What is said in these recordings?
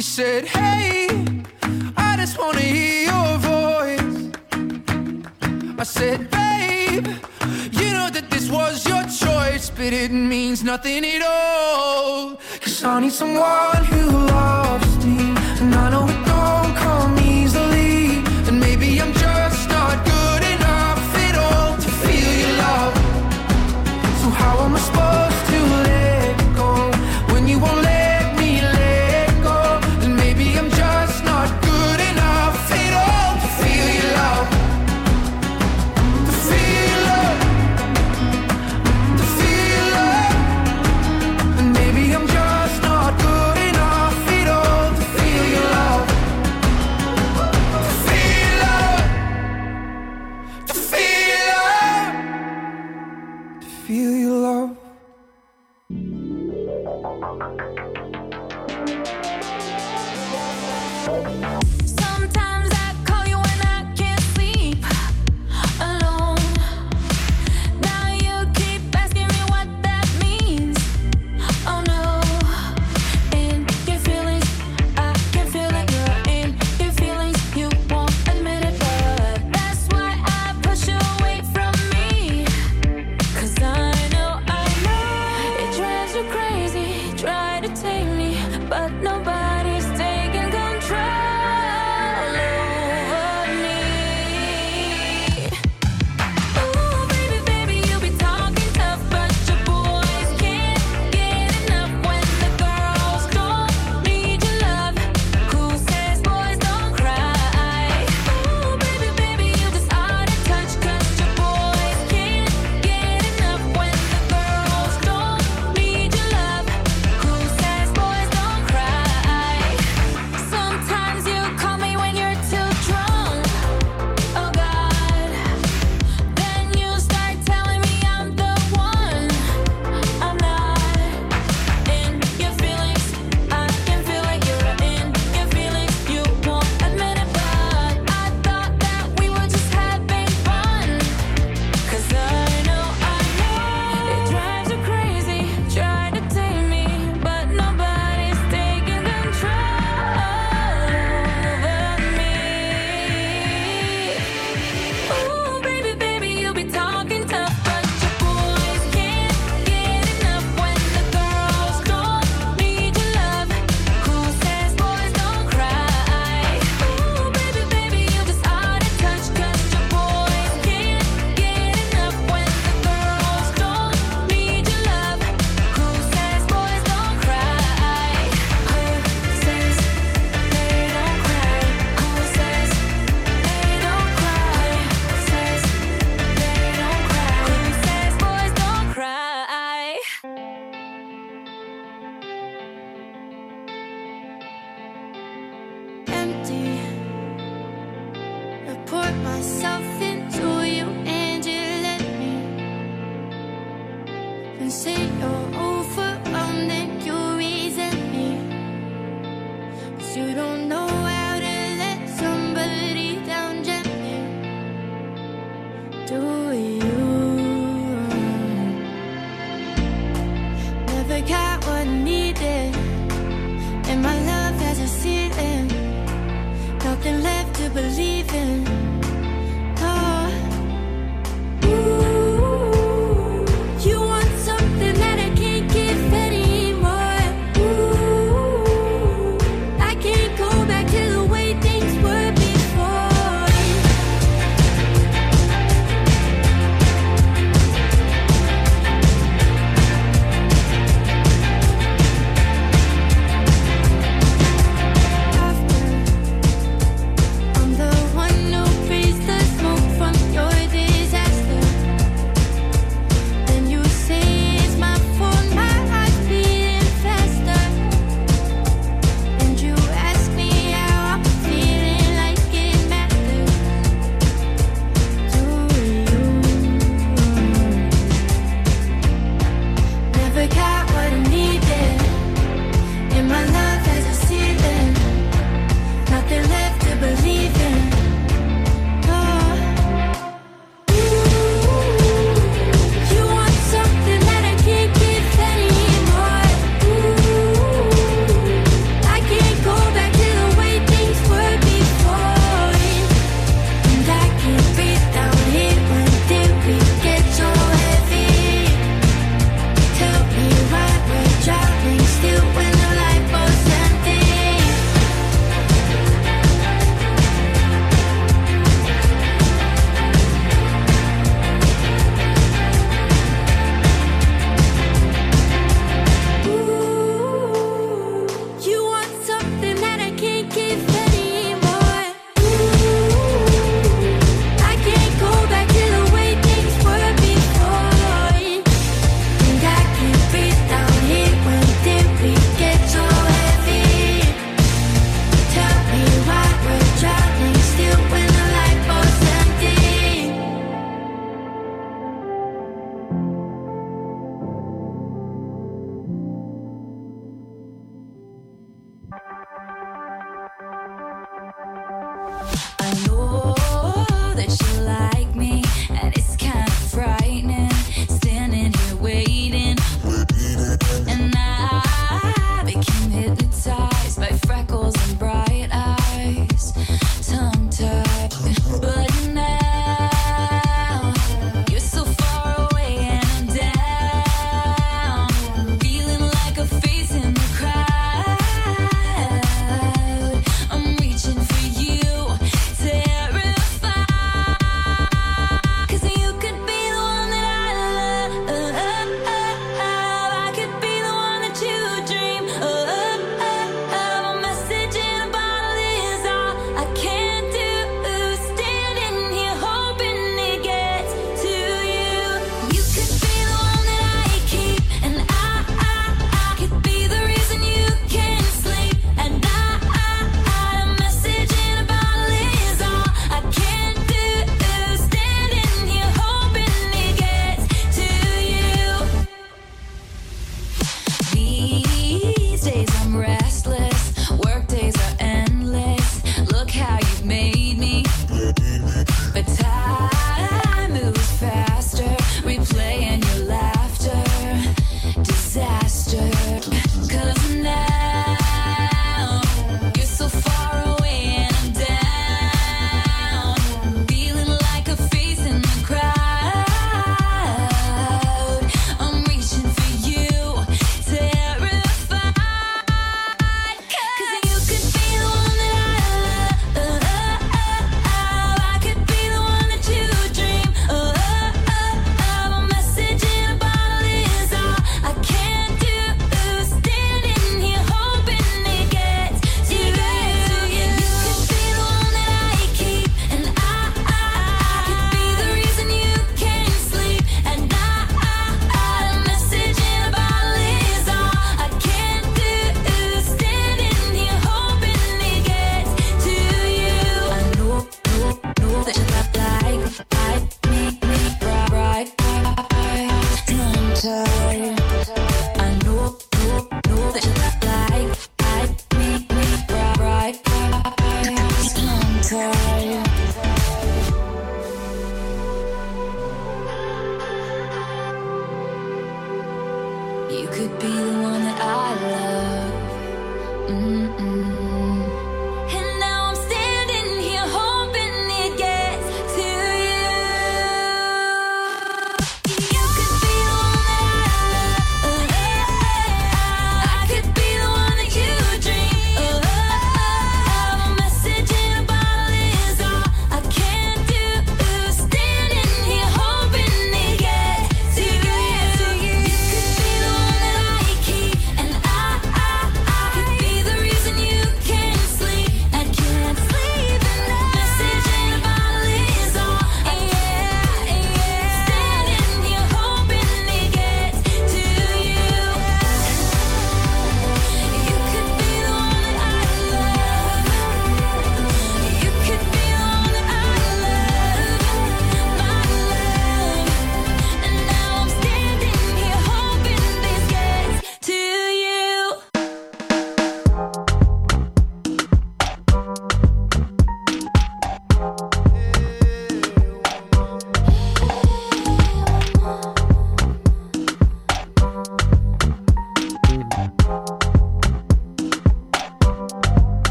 You said, Hey, I just want to hear your voice. I said, Babe, you know that this was your choice, but it means nothing at all. Cause I need someone who loves.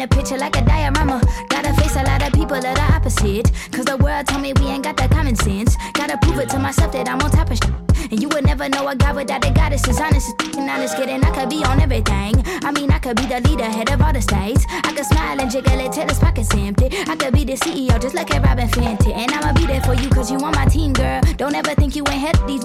A picture like a diorama. Gotta face a lot of people of the opposite. Cause the world told me we ain't got that common sense. Gotta prove it to myself that I'm on top of shit. And you would never know a guy without a goddess is honest and honest kidding. I could be on everything. I mean, I could be the leader, head of all the states. I could smile and jiggle it till his pockets empty. I could be the CEO just like a Robin Fenty. And I'ma be there for you cause you on my team, girl. Don't ever think you ain't head these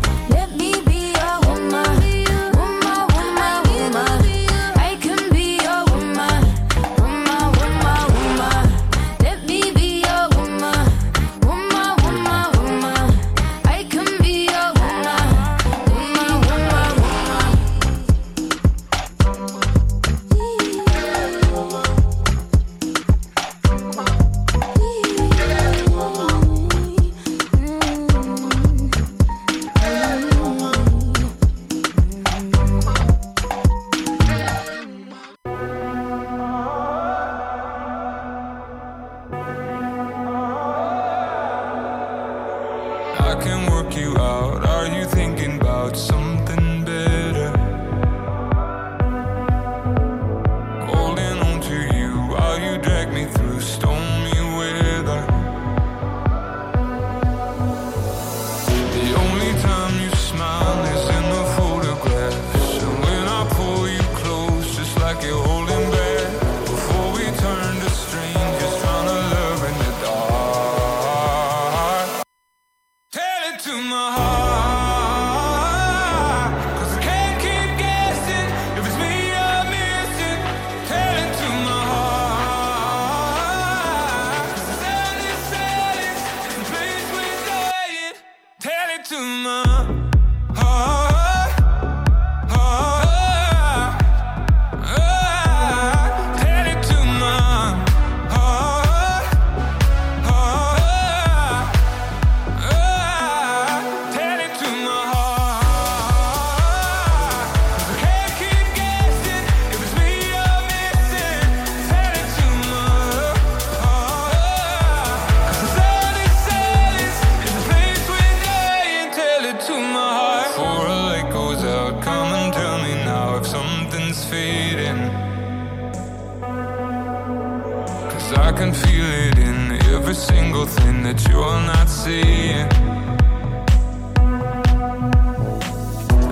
Single thing that you're not seeing.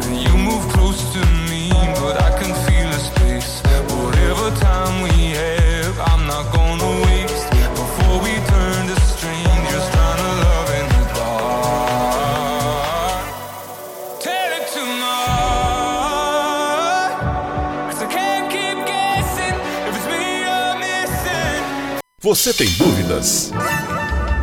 And you move close to me, but I can feel a space. Whatever time we have, I'm not gonna waste before we turn to strangers trying to love in the dark. Tell it to my heart, 'cause I can't keep guessing if it's me you're missing. Você tem dúvidas?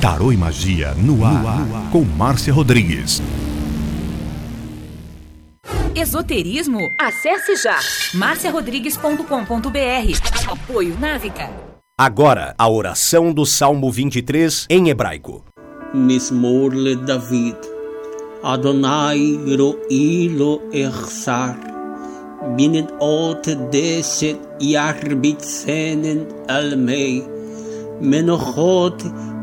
Tarô e Magia no ar, no ar, com Márcia Rodrigues. Esoterismo? Acesse já marciarodrigues.com.br. Apoio Návica. Agora, a oração do Salmo 23 em hebraico. Mismorle David. Adonai ro'i Ersar, echsar. Binet ot deset yarbit almei. Menochot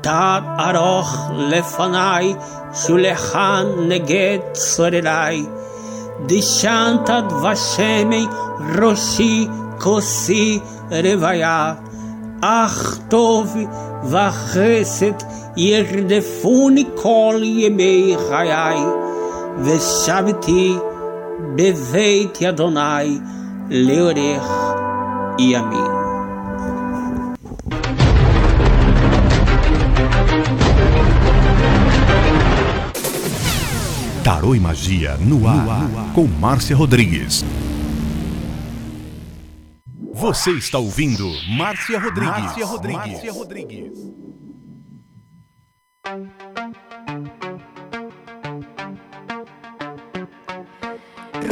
תת ארוך לפניי, שולחן נגד צורריי. דשנת דבשמי ראשי כוסי רוויה. אך טוב וחסד ירדפוני כל ימי חיי, ושבתי בבית אדוני לאורך ימים. Tarô e Magia no ar, com Márcia Rodrigues. Você está ouvindo Márcia Rodrigues. Márcia Rodrigues. Márcia Rodrigues.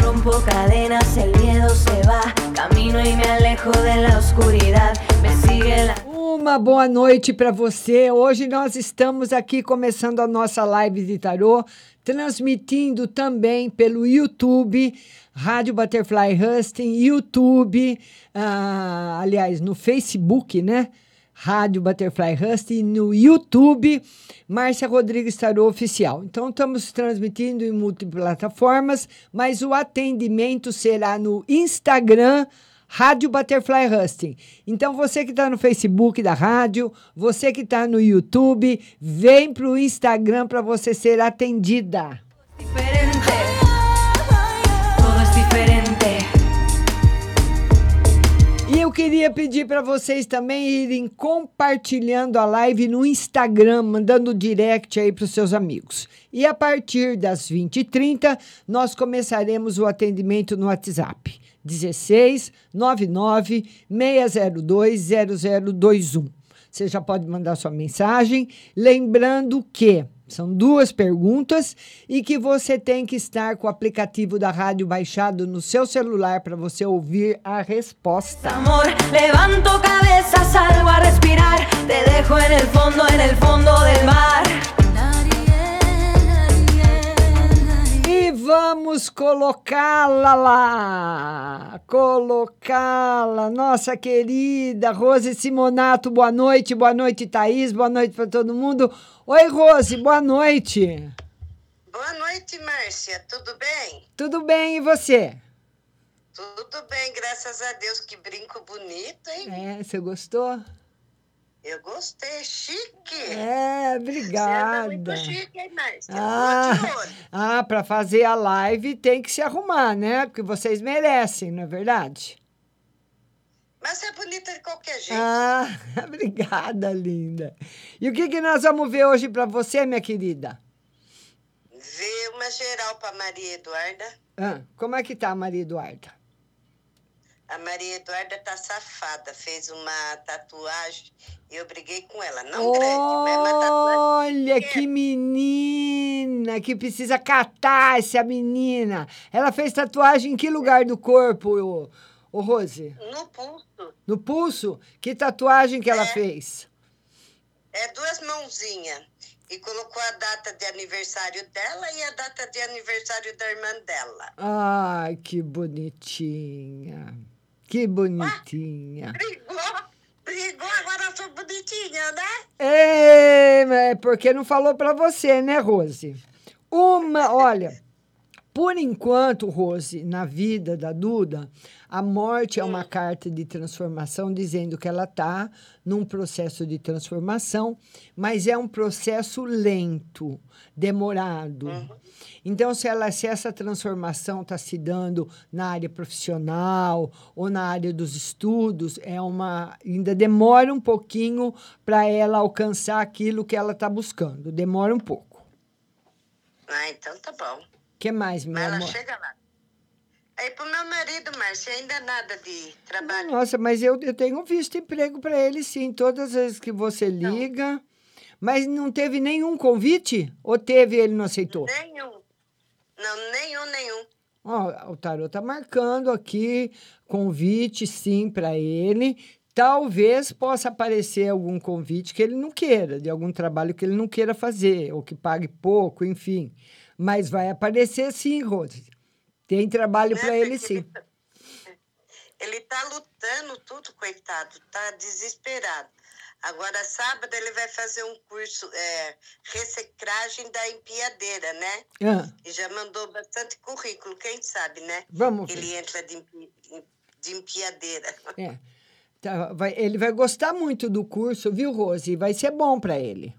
Rompo cadenas, el miedo se va. Camino y me alejo de la oscuridad. Me sigue la. Uma boa noite para você. Hoje nós estamos aqui começando a nossa live de tarô, transmitindo também pelo YouTube, Rádio Butterfly Husting, YouTube, ah, aliás, no Facebook, né? Rádio Butterfly Husting, no YouTube, Márcia Rodrigues Tarô Oficial. Então, estamos transmitindo em multiplataformas, mas o atendimento será no Instagram, Rádio Butterfly Husting. Então, você que está no Facebook da rádio, você que está no YouTube, vem para o Instagram para você ser atendida. E eu queria pedir para vocês também irem compartilhando a live no Instagram, mandando direct aí para os seus amigos. E a partir das 20h30, nós começaremos o atendimento no WhatsApp. 16 99 602 0021. Você já pode mandar sua mensagem, lembrando que são duas perguntas e que você tem que estar com o aplicativo da rádio baixado no seu celular para você ouvir a resposta. Amor, levanto cabeza, salgo a respirar. Te dejo en el fondo, en el fondo del mar. Vamos colocá-la lá, colocá-la, nossa querida Rose Simonato, boa noite, boa noite Thaís, boa noite para todo mundo. Oi Rose, boa noite. Boa noite, Márcia. Tudo bem? Tudo bem, e você? Tudo bem, graças a Deus. Que brinco bonito, hein? É, você gostou? Eu gostei, chique. É, obrigada. Você muito chique, hein, Márcia? Ah, Tô de olho. ah para fazer a live tem que se arrumar, né? Porque vocês merecem, não é verdade? Mas você é bonita de qualquer jeito. Ah, obrigada, linda. E o que, que nós vamos ver hoje para você, minha querida? Vê uma geral para Maria Eduarda. Ah, como é que tá, Maria Eduarda? A Maria Eduarda tá safada. Fez uma tatuagem e eu briguei com ela. Não grande, mas uma tatuagem. Olha que menina que precisa catar essa menina. Ela fez tatuagem em que lugar do corpo, ô, ô Rose? No pulso. No pulso? Que tatuagem que ela É. fez? É duas mãozinhas. E colocou a data de aniversário dela e a data de aniversário da irmã dela. Ai, que bonitinha. Que bonitinha. Brigou, brigou, agora eu sou bonitinha, né? É, é porque não falou pra você, né, Rose? Uma, olha, por enquanto, Rose, na vida da Duda, a morte é uma carta de transformação dizendo que ela está num processo de transformação, mas é um processo lento, demorado. Então, se, ela, se essa transformação está se dando na área profissional ou na área dos estudos, é uma ainda demora um pouquinho para ela alcançar aquilo que ela está buscando. Demora um pouco. Ah, então tá bom. O que mais, meu Mas ela amor? chega lá. Aí pro meu marido, Márcia, ainda nada de trabalho. Nossa, mas eu, eu tenho visto emprego para ele, sim, todas as vezes que você liga. Mas não teve nenhum convite? Ou teve e ele não aceitou? Nenhum. Não, nenhum, nenhum. Ó, o Tarô tá marcando aqui convite, sim, para ele. Talvez possa aparecer algum convite que ele não queira, de algum trabalho que ele não queira fazer, ou que pague pouco, enfim. Mas vai aparecer sim, Rose. Tem trabalho Né, para ele sim. Ele tá lutando tudo, coitado. Tá desesperado. Agora, sábado, ele vai fazer um curso, é, reciclagem da empilhadeira, né? Ah, E já mandou bastante currículo, quem sabe, né? Vamos Ele ver. entra de, de empilhadeira. é. Tá, vai- ele vai gostar muito do curso, viu, Rose? Vai ser bom para ele.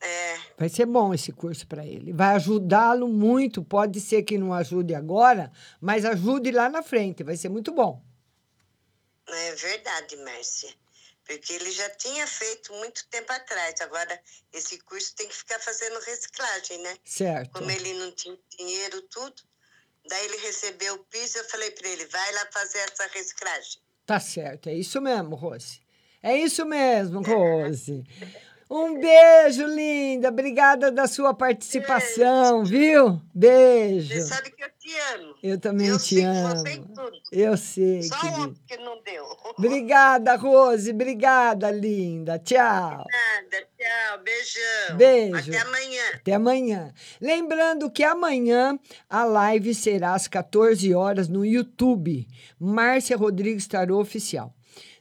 É, Vai ser bom esse curso para ele. Vai ajudá-lo muito. Pode ser que não ajude agora, mas ajude lá na frente. Vai ser muito bom. é verdade, Márcia. Porque ele já tinha feito muito tempo atrás. Agora, esse curso tem que ficar fazendo reciclagem, né? Certo. Como ele não tinha dinheiro, tudo. Daí ele recebeu o piso, eu falei para ele, vai lá fazer essa reciclagem. Tá certo. É isso mesmo, Rose. É isso mesmo, Rose. Um beijo, linda. Obrigada da sua participação, viu? Beijo. Você sabe que eu te amo. Eu também eu te amo. Eu sei, Só querida. que não deu. Obrigada, Rose. Obrigada, linda. Tchau. Nada, tchau, beijão. Beijo. Até amanhã. Até amanhã. Lembrando que amanhã a live será às 14 horas no YouTube. Márcia Rodrigues Tarô Oficial.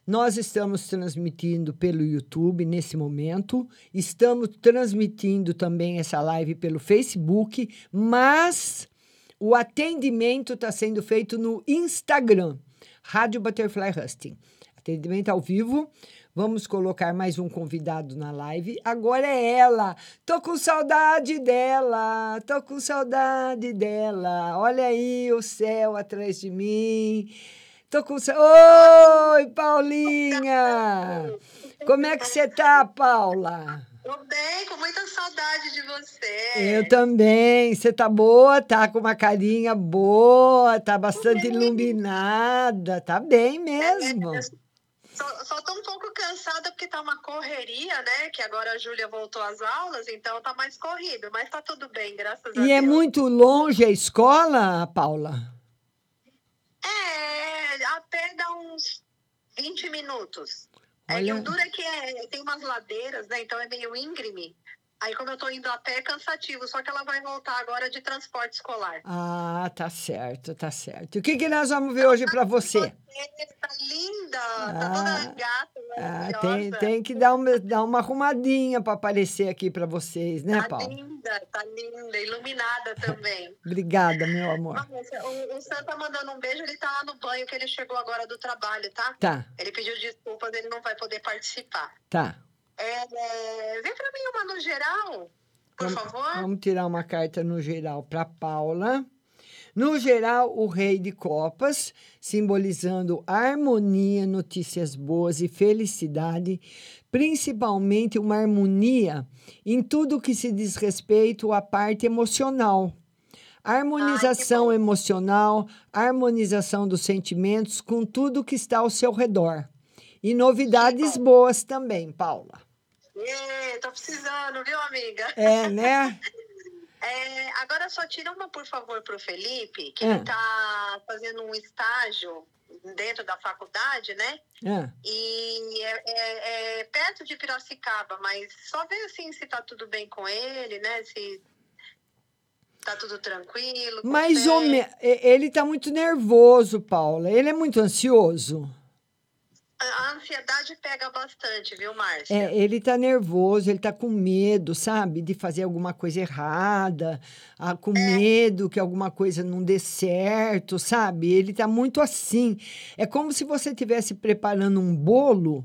Nós estamos transmitindo pelo YouTube nesse momento, estamos transmitindo também essa live pelo Facebook, mas o atendimento está sendo feito no Instagram, Rádio Butterfly Husting. Atendimento ao vivo. Vamos colocar mais um convidado na live. Agora é ela. Tô com saudade dela. Tô com saudade dela. Olha aí o céu atrás de mim. Tô com. Oi, Paulinha. Como é que você tá, Paula? Tô bem, com muita saudade de você. Eu também. Você tá boa? Tá com uma carinha boa, tá bastante iluminada. Tá bem mesmo. Só, só tô um pouco cansada porque tá uma correria, né? Que agora a Júlia voltou às aulas, então tá mais corrido. Mas tá tudo bem, graças a E é Deus. muito longe a escola, Paula? É, a pé dá uns 20 minutos. É que Olha. o duro é que é, tem umas ladeiras, né? Então é meio íngreme. Aí como eu tô indo a pé é cansativo, só que ela vai voltar agora de transporte escolar. Ah, tá certo, tá certo. E o que, que nós vamos ver hoje para você? Tá linda, tá Ah. toda gata Ah, tem, tem que dar uma, dar uma arrumadinha para aparecer aqui para vocês, né, Tá Paulo? linda, tá linda, iluminada também. Obrigada, meu amor. O, o Sam tá mandando um beijo, ele tá lá no banho, que ele chegou agora do trabalho, tá? Tá. Ele pediu desculpas, ele não vai poder participar. Tá. É, vem pra mim uma no geral, por Vamos, favor. vamos tirar uma carta no geral para Paula. No geral, o Rei de Copas, simbolizando harmonia, notícias boas e felicidade, principalmente uma harmonia em tudo que se diz respeito à parte emocional. Harmonização emocional, harmonização dos sentimentos com tudo que está ao seu redor. E novidades boas também, Paula. Ê, tô precisando, viu, amiga? É, né? É, agora só tira uma, por favor, pro Felipe, que Ah. ele tá fazendo um estágio dentro da faculdade, né? Ah. E é, é- é perto de Piracicaba, mas só ver assim se tá tudo bem com ele, né? Se tá tudo tranquilo. Mais ou menos. Ele está muito nervoso, Paula. Ele é muito ansioso. A ansiedade pega bastante, viu, Márcia? É, ele está nervoso, ele está com medo, sabe, de fazer alguma coisa errada, ah, com medo que alguma coisa não dê certo, sabe? Ele está muito assim. É como se você estivesse preparando um bolo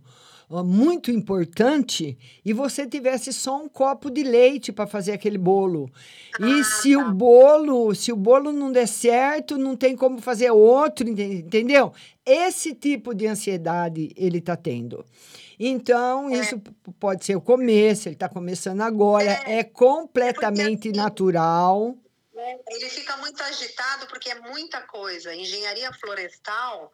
ó, muito importante e você tivesse só um copo de leite para fazer aquele bolo. E se o bolo, se o bolo não der certo, não tem como fazer outro, enten- entendeu? Esse tipo de ansiedade ele está tendo. Então, isso p- pode ser o começo, ele está começando agora, é, completamente natural. né? Ele fica muito agitado porque é muita coisa. Engenharia florestal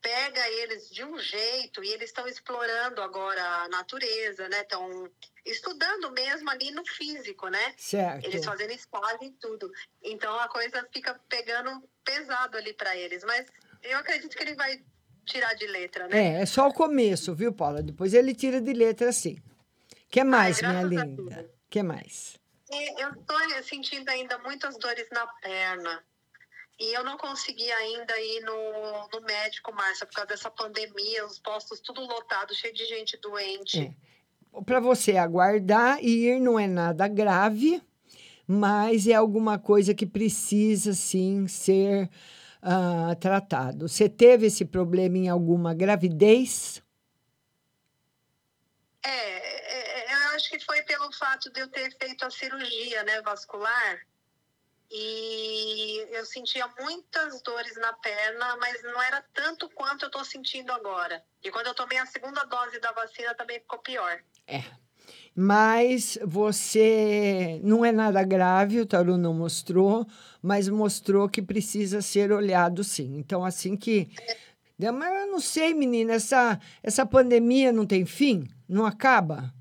pega eles de um jeito e eles estão explorando agora a natureza, né? Estão estudando mesmo ali no físico, né? Certo. Eles fazendo estágio e tudo. Então a coisa fica pegando pesado ali para eles. Mas eu acredito que ele vai tirar de letra, né? É, é só o começo, viu, Paula? Depois ele tira de letra assim. que mais, minha graças a linda? que mais? E Eu estou sentindo ainda muitas dores na perna. E eu não consegui ainda ir no, no médico, Márcia, por causa dessa pandemia, os postos tudo lotados, cheio de gente doente. Para você aguardar e ir não é nada grave, mas é alguma coisa que precisa sim ser ah, tratado. Você teve esse problema em alguma gravidez? É, é, é, eu acho que foi pelo fato de eu ter feito a cirurgia né, vascular. E eu sentia muitas dores na perna, mas não era tanto quanto eu estou sentindo agora. E quando eu tomei a segunda dose da vacina, também ficou pior. Mas você não é nada grave, o Taru não mostrou, mas mostrou que precisa ser olhado sim. Então, assim que. Mas eu não sei, menina, essa, essa pandemia não tem fim? Não acaba?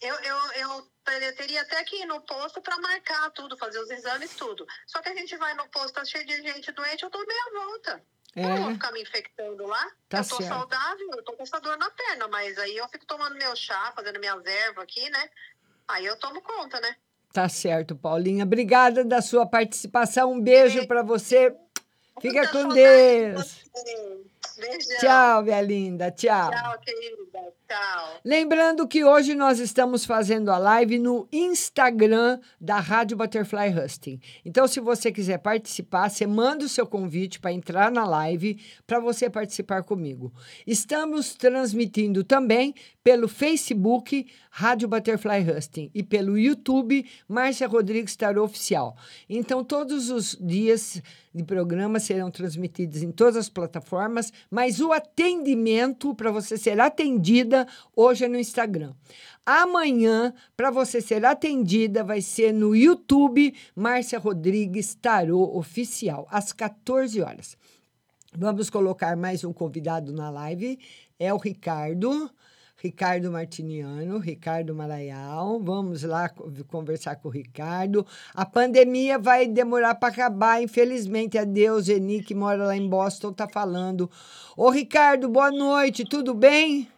Eu, eu, eu te- teria até que ir no posto para marcar tudo, fazer os exames, tudo. Só que a gente vai no posto, tá cheio de gente doente, eu dou meia volta. Eu não vou É. ficar me infectando lá. Tá eu tô certo. saudável, eu tô com essa dor na perna, mas aí eu fico tomando meu chá, fazendo minhas ervas aqui, né? Aí eu tomo conta, né? Tá certo, Paulinha. Obrigada da sua participação. Um beijo para você. Fica com Deus. Beijão. Tchau, minha linda. Tchau. Tchau, querida. Lembrando que hoje nós estamos fazendo a live no Instagram da Rádio Butterfly Husting. Então, se você quiser participar, você manda o seu convite para entrar na live para você participar comigo. Estamos transmitindo também pelo Facebook Rádio Butterfly Husting e pelo YouTube Márcia Rodrigues Tarô Oficial. Então, todos os dias de programa serão transmitidos em todas as plataformas, mas o atendimento para você ser atendida hoje é no Instagram. Amanhã, para você ser atendida, vai ser no YouTube Márcia Rodrigues Tarô Oficial, às 14 horas. Vamos colocar mais um convidado na live, é o Ricardo. Ricardo Martiniano, Ricardo Maraial. Vamos lá co- conversar com o Ricardo. A pandemia vai demorar para acabar, infelizmente. Adeus, Eni, que mora lá em Boston, tá falando. Ô, Ricardo, boa noite, tudo bem?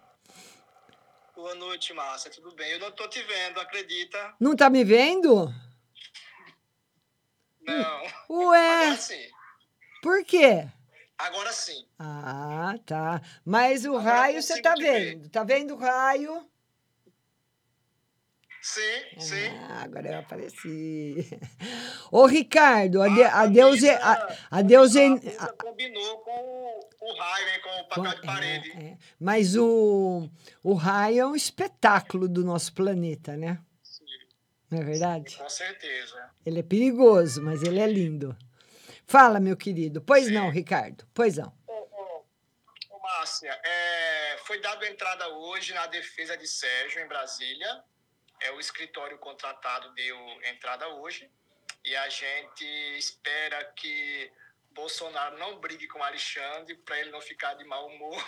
Boa noite, Márcia. Tudo bem? Eu não tô te vendo, acredita? Não tá me vendo? Não. Ué, Agora sim. por quê? Agora sim. Ah, tá. Mas o Agora raio você tá ver. vendo? Tá vendo o raio? Sim, sim. Ah, agora eu apareci. Ô, Ricardo, a, de, a Deus é. A, a Deus é. Combinou com o, hein, com o papel de parede. é, mas o, o raio é um espetáculo do nosso planeta, né? Não é verdade? Com certeza. Ele é perigoso, mas ele é lindo. Fala, meu querido. Pois não, Ricardo. Pois não. Márcia, é, foi dada entrada hoje na defesa de Sérgio, em Brasília. É, o escritório contratado deu entrada hoje. E a gente espera que Bolsonaro não brigue com Alexandre para ele não ficar de mau humor.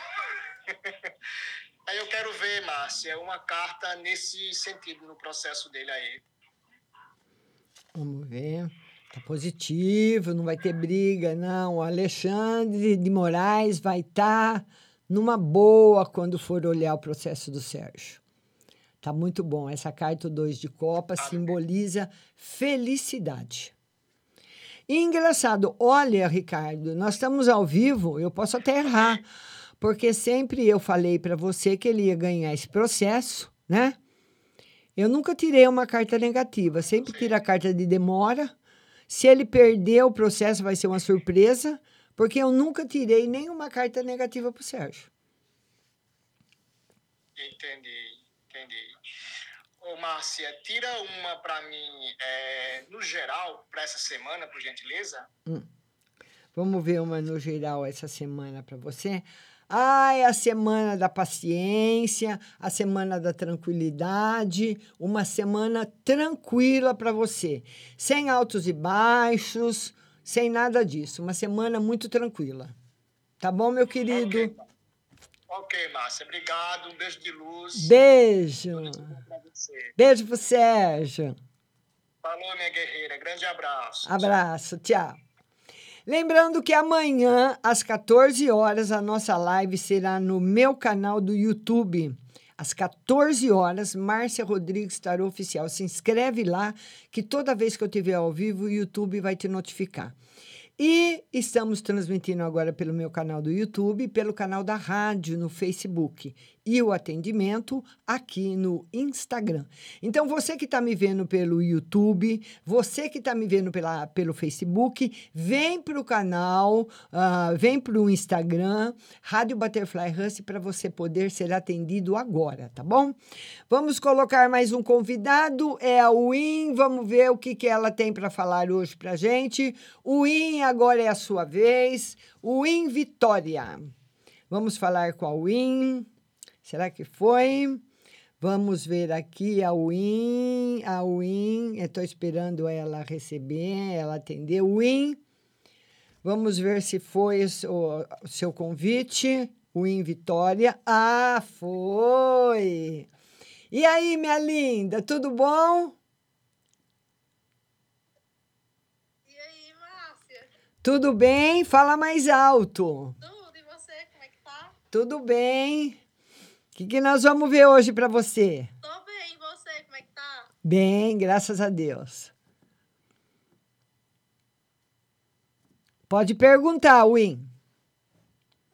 aí eu quero ver, Márcia, uma carta nesse sentido no processo dele aí. Vamos ver. Tá positivo, não vai ter briga, não. O Alexandre de Moraes vai estar numa boa quando for olhar o processo do Sérgio. Tá muito bom. Essa carta, o dois de Copa, simboliza felicidade. E engraçado, olha, Ricardo, nós estamos ao vivo, eu posso até errar, porque sempre eu falei para você que ele ia ganhar esse processo, né? Eu nunca tirei uma carta negativa, sempre tiro a carta de demora. Se ele perder o processo, vai ser uma surpresa, porque eu nunca tirei nenhuma carta negativa para o Sérgio. Entendi, entendi. Ô, Márcia, tira uma para mim, é, no geral, para essa semana, por gentileza. Hum. Vamos ver uma no geral essa semana para você. Ah, é a semana da paciência, a semana da tranquilidade, uma semana tranquila para você, sem altos e baixos, sem nada disso, uma semana muito tranquila. Tá bom, meu querido? Ok, Márcia, obrigado. Um beijo de luz. Beijo. Você. Beijo pro Sérgio. Falou, minha guerreira. Grande abraço. Abraço, tchau. Lembrando que amanhã, às 14 horas, a nossa live será no meu canal do YouTube. Às 14 horas, Márcia Rodrigues Tarô Oficial. Se inscreve lá, que toda vez que eu estiver ao vivo, o YouTube vai te notificar. E estamos transmitindo agora pelo meu canal do YouTube pelo canal da rádio no Facebook. E o atendimento aqui no Instagram. Então, você que está me vendo pelo YouTube, você que está me vendo pela, pelo Facebook, vem para o canal, ah, vem para o Instagram, Rádio Butterfly Hustle, para você poder ser atendido agora, tá bom? Vamos colocar mais um convidado, é a Win. Vamos ver o que, que ela tem para falar hoje para gente. Win, agora é a sua vez. Win Vitória. Vamos falar com a Win. Será que foi? Vamos ver aqui a Win. A Win, estou esperando ela receber, ela atender. Win, vamos ver se foi o seu, convite. Win Vitória. Ah, foi! E aí, minha linda, tudo bom? Tudo bem? Fala mais alto. Tudo, e você, como é que tá? Tudo bem? O que, que nós vamos ver hoje para você? Tô bem, e você, como é que tá? Bem, graças a Deus. Pode perguntar, Win.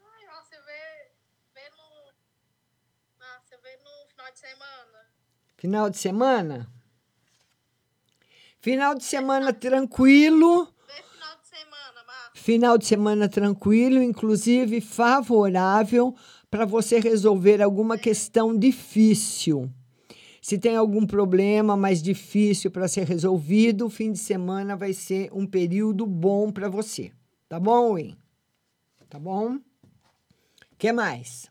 Ai, você vê, vê no... Ah, você vê no final de semana. Final de semana? Final de semana tranquilo. Vê final de semana, Márcia. Final de semana tranquilo, inclusive favorável para você resolver alguma questão difícil. Se tem algum problema mais difícil para ser resolvido, o fim de semana vai ser um período bom para você. Tá bom, Win? Tá bom? que mais?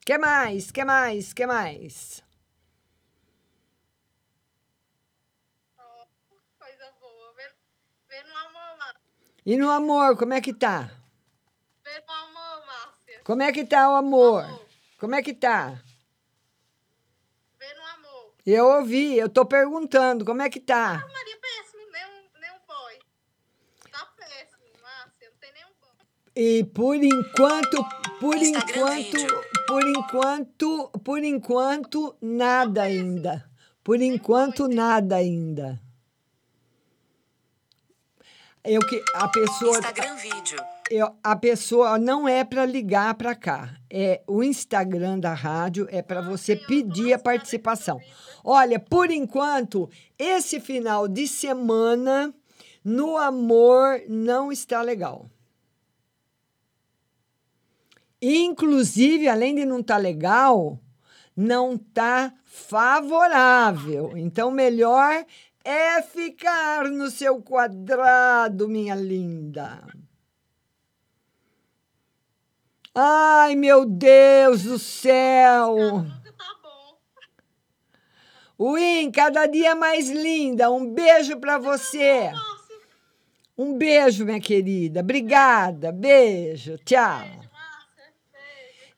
que mais? que mais? que mais? Coisa boa. Vê, vê no amor, Márcia. E no amor, como é que tá? Vê no amor, Márcia. Como é que tá o amor? Como é que tá? Vê no amor. Eu ouvi, eu tô perguntando, como é que tá? Ah, Maria, péssimo, nem um, nem um boy. Tá péssimo, Márcia, não tem nenhum boy. E por enquanto, por enquanto, por enquanto, por enquanto, nada ainda. Por enquanto, nada ainda. Eu que a pessoa Instagram vídeo. Eu- a pessoa não é para ligar para cá. É o Instagram da rádio é para você pedir a participação. Olha, por enquanto, esse final de semana no amor não está legal. Inclusive, além de não estar legal, não está favorável. Então, melhor é ficar no seu quadrado, minha linda. Ai, meu Deus do céu! Win, cada dia mais linda. Um beijo para você. Um beijo, minha querida. Obrigada. Beijo. Tchau.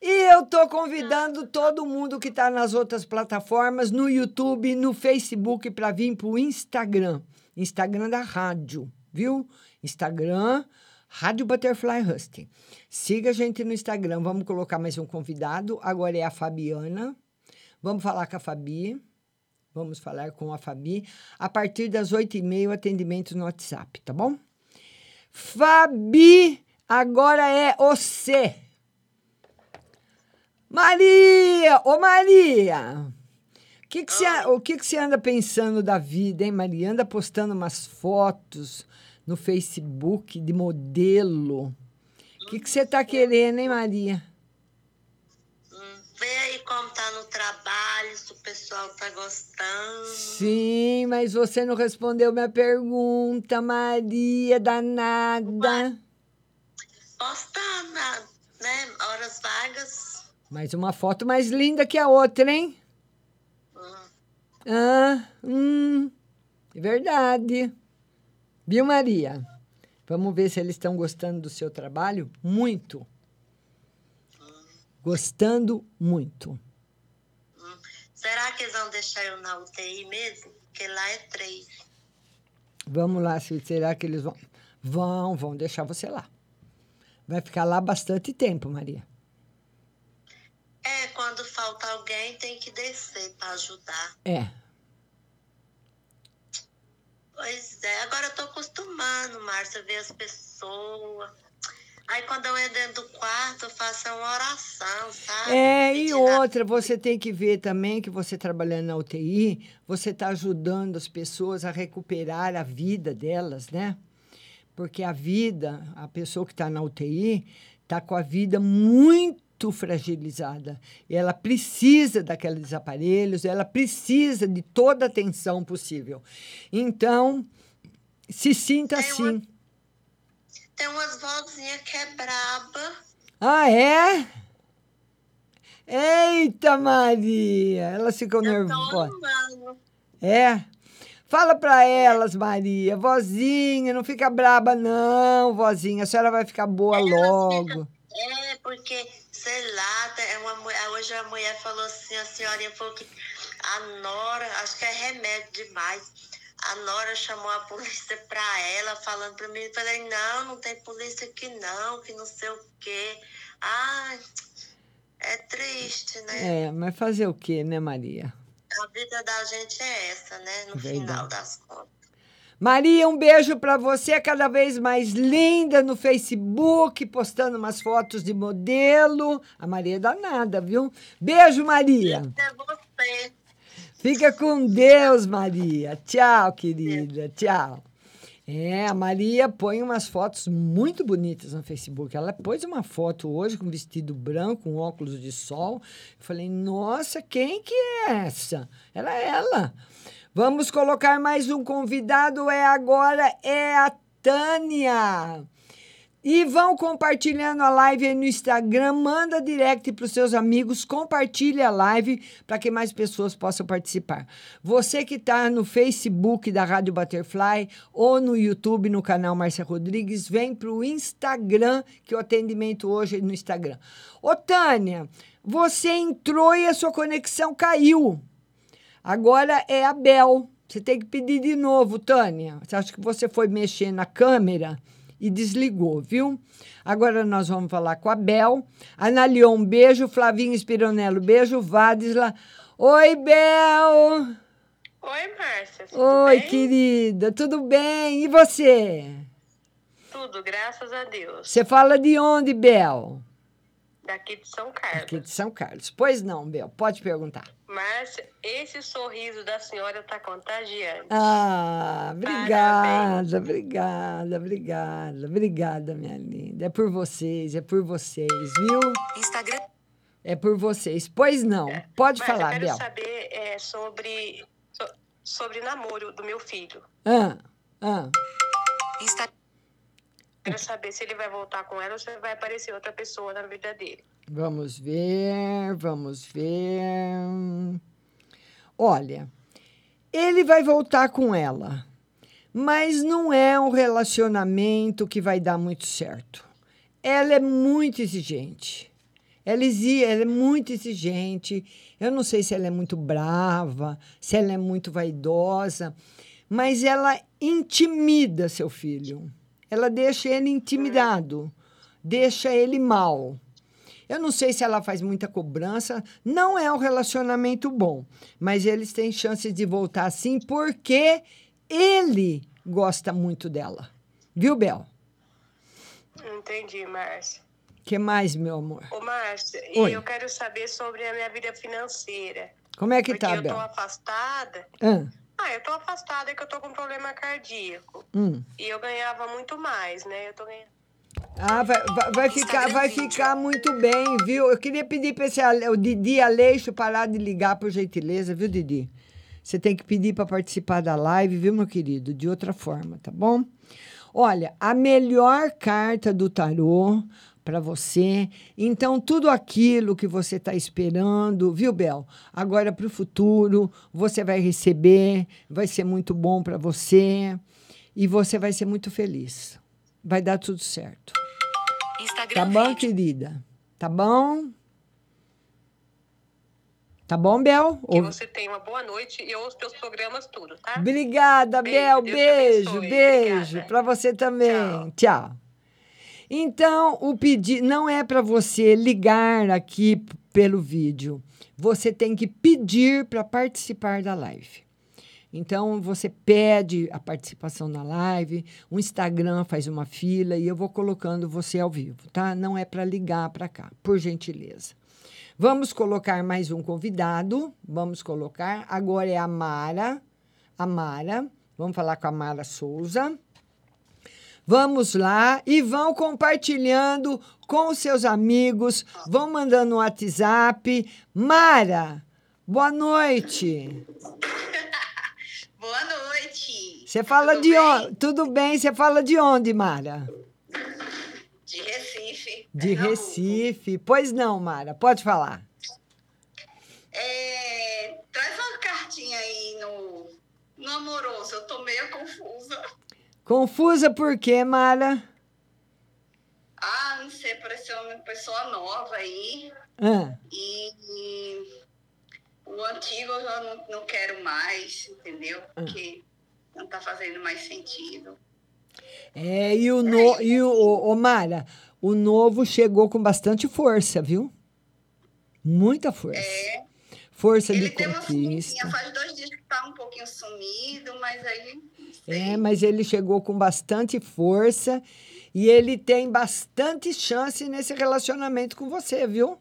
E eu tô convidando todo mundo que está nas outras plataformas, no YouTube, no Facebook, para vir para o Instagram. Instagram da rádio, viu? Instagram, Rádio Butterfly Husting. Siga a gente no Instagram. Vamos colocar mais um convidado. Agora é a Fabiana. Vamos falar com a Fabi. Vamos falar com a Fabi. A partir das oito e meia, o atendimento no WhatsApp, tá bom? Fabi, agora é você. Maria! Ô, Maria! O que, que, você, o que, que você anda pensando da vida, hein, Maria? Anda postando umas fotos no Facebook de modelo. O que, que você tá querendo, hein, Maria? Vê aí como tá no trabalho, se o pessoal tá gostando. Sim, mas você não respondeu minha pergunta, Maria danada. Postar na, né, horas vagas. Mas uma foto mais linda que a outra, hein? Ah, hum, verdade. Viu, Maria? Vamos ver se eles estão gostando do seu trabalho? Muito. Gostando muito. Será que eles vão deixar eu na UTI mesmo? Porque lá é três. Vamos lá, se- será que eles vão? Vão, vão deixar você lá. Vai ficar lá bastante tempo, Maria. É, quando falta alguém, tem que descer para ajudar. É. Pois é, agora eu tô acostumando, Márcia, ver as pessoas. Aí quando eu entro dentro do quarto, eu faço uma oração, sabe? É, e outra, você tem que ver também que você trabalhando na UTI, você está ajudando as pessoas a recuperar a vida delas, né? Porque a vida, a pessoa que está na UTI, está com a vida muito fragilizada. E ela precisa daqueles aparelhos, ela precisa de toda a atenção possível. Então, se sinta assim. Tem umas vozinhas que é braba. Ah, é? Eita, Maria! Elas ficam nervosas. É? Fala pra elas, Maria. Vozinha, não fica braba, não, vozinha. A senhora vai ficar boa logo. É, porque, sei lá, é uma, hoje a mulher falou assim, a senhorinha falou que a Nora, acho que é remédio demais. A Nora chamou a polícia pra ela, falando pra mim, eu falei, não, não tem polícia aqui não, que não sei o quê. Ai, é triste, né? É, mas fazer o quê, né, Maria? A vida da gente é essa, né? No Verdade. final das contas. Maria, um beijo pra você, cada vez mais linda no Facebook, postando umas fotos de modelo. A Maria é danada, viu? Beijo, Maria. É você. Fica com Deus, Maria. Tchau, querida. Tchau. É, a Maria põe umas fotos muito bonitas no Facebook. Ela pôs uma foto hoje com vestido branco, com óculos de sol. Eu falei, nossa, quem que é essa? Era ela. Vamos colocar mais um convidado. É agora, é a Tânia. E vão compartilhando a live aí no Instagram, manda direct para os seus amigos, compartilhe a live para que mais pessoas possam participar. Você que está no Facebook da Rádio Butterfly ou no YouTube, no canal Márcia Rodrigues, vem para o Instagram, que o atendimento hoje é no Instagram. Ô, Tânia, você entrou e a sua conexão caiu. Agora é a Bel. Você tem que pedir de novo, Tânia. Você acha que você foi mexer na câmera e desligou, viu? Agora nós vamos falar com a Bel. Analion, beijo. Flavinho Espironello, beijo. Vadisla. Oi, Bel. Oi, Márcia. Oi, bem? querida. Tudo bem? E você? tudo, graças a Deus. Você fala de onde, Bel? Daqui de São Carlos. Aqui de São Carlos. Pois não, Bel, pode perguntar. Márcia, esse sorriso da senhora tá contagiante. Ah, obrigada, obrigada, obrigada, obrigada, minha linda. É por vocês, é por vocês, viu? Instagram. É por vocês. Pois não, pode Márcia, falar, eu quero Bel. saber é, sobre, so- sobre namoro do meu filho. Ah, ah. Quero saber se ele vai voltar com ela ou se vai aparecer outra pessoa na vida dele. Vamos ver, vamos ver. Olha, ele vai voltar com ela, mas não é um relacionamento que vai dar muito certo. Ela é muito exigente. Ela, ela é muito exigente. Eu não sei se ela é muito brava, se ela é muito vaidosa, mas ela intimida seu filho. Ela deixa ele intimidado, deixa ele mal. Eu não sei se ela faz muita cobrança. Não é um relacionamento bom. Mas eles têm chances de voltar sim, porque ele gosta muito dela. Viu, Bel? Entendi, Márcia. O que mais, meu amor? Ô, Márcia, Oi. e eu quero saber sobre a minha vida financeira. Como é que porque tá, eu Bel? tô afastada. Ah, Ah, eu tô afastada que eu tô com problema cardíaco. hum. E eu ganhava muito mais, né? Eu tô ganhando. Ah, vai, vai, vai ficar, vai ficar muito bem, viu? Eu queria pedir para esse o Didi Aleixo parar de ligar, por gentileza, viu, Didi? Você tem que pedir para participar da live, viu, meu querido? De outra forma, tá bom? Olha, a melhor carta do tarô para você. Então, tudo aquilo que você está esperando, viu, Bel? Agora para o futuro, você vai receber, vai ser muito bom para você e você vai ser muito feliz. Vai dar tudo certo. Tá bom, querida? Tá bom? Tá bom, Bel? Que Ou- você tenha uma boa noite e ouça teus programas tudo, tá? Obrigada, Beijo, Bel. Deus Beijo, beijo. Para você também. Tchau. Então, o pedido não é para você ligar aqui pelo vídeo. Você tem que pedir para participar da live. Então, você pede a participação na live, o Instagram faz uma fila e eu vou colocando você ao vivo, tá? Não é para ligar para cá, por gentileza. Vamos colocar mais um convidado. Vamos colocar. Agora é a Mara. A Mara. Vamos falar com a Mara Souza. Vamos lá e vão compartilhando com os seus amigos, vão mandando no WhatsApp. Mara, boa noite. Boa noite. Você fala de onde? Tudo bem? Você fala de onde, Mara? De Recife. De Recife. Pois não, Mara, pode falar. É, traz uma cartinha aí no, no amoroso. Eu tô meio confusa. Confusa por quê, Mara? Ah, não sei, pareceu uma pessoa nova aí. Ah, E, e o antigo eu já não, não quero mais, entendeu? Porque não tá fazendo mais sentido. é, e o, no, e o, o, o Mara, o novo chegou com bastante força, viu? Muita força. Força de conquista. Tinha faz dois dias que tá um pouquinho sumido, mas aí. É, mas ele chegou com bastante força e ele tem bastante chance nesse relacionamento com você, viu?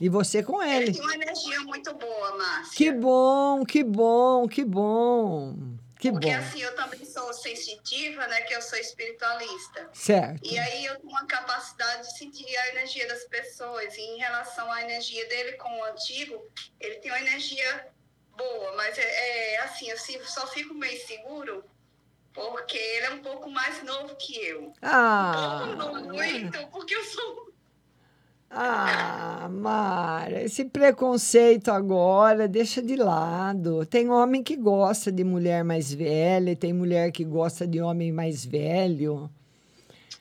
E você com Ele ele. tem uma energia muito boa, Márcia. Que bom, que bom, que bom. Que Porque bom. assim, eu também sou sensitiva, né? Que eu sou espiritualista. Certo. E aí eu tenho uma capacidade de sentir a energia das pessoas. E em relação à energia dele com o antigo, ele tem uma energia boa, mas é, é assim, eu só fico meio seguro porque ele é um pouco mais novo que eu. Ah, um pouco, não muito, porque eu sou. ah, Mara, esse preconceito agora deixa de lado. Tem homem que gosta de mulher mais velha, tem mulher que gosta de homem mais velho.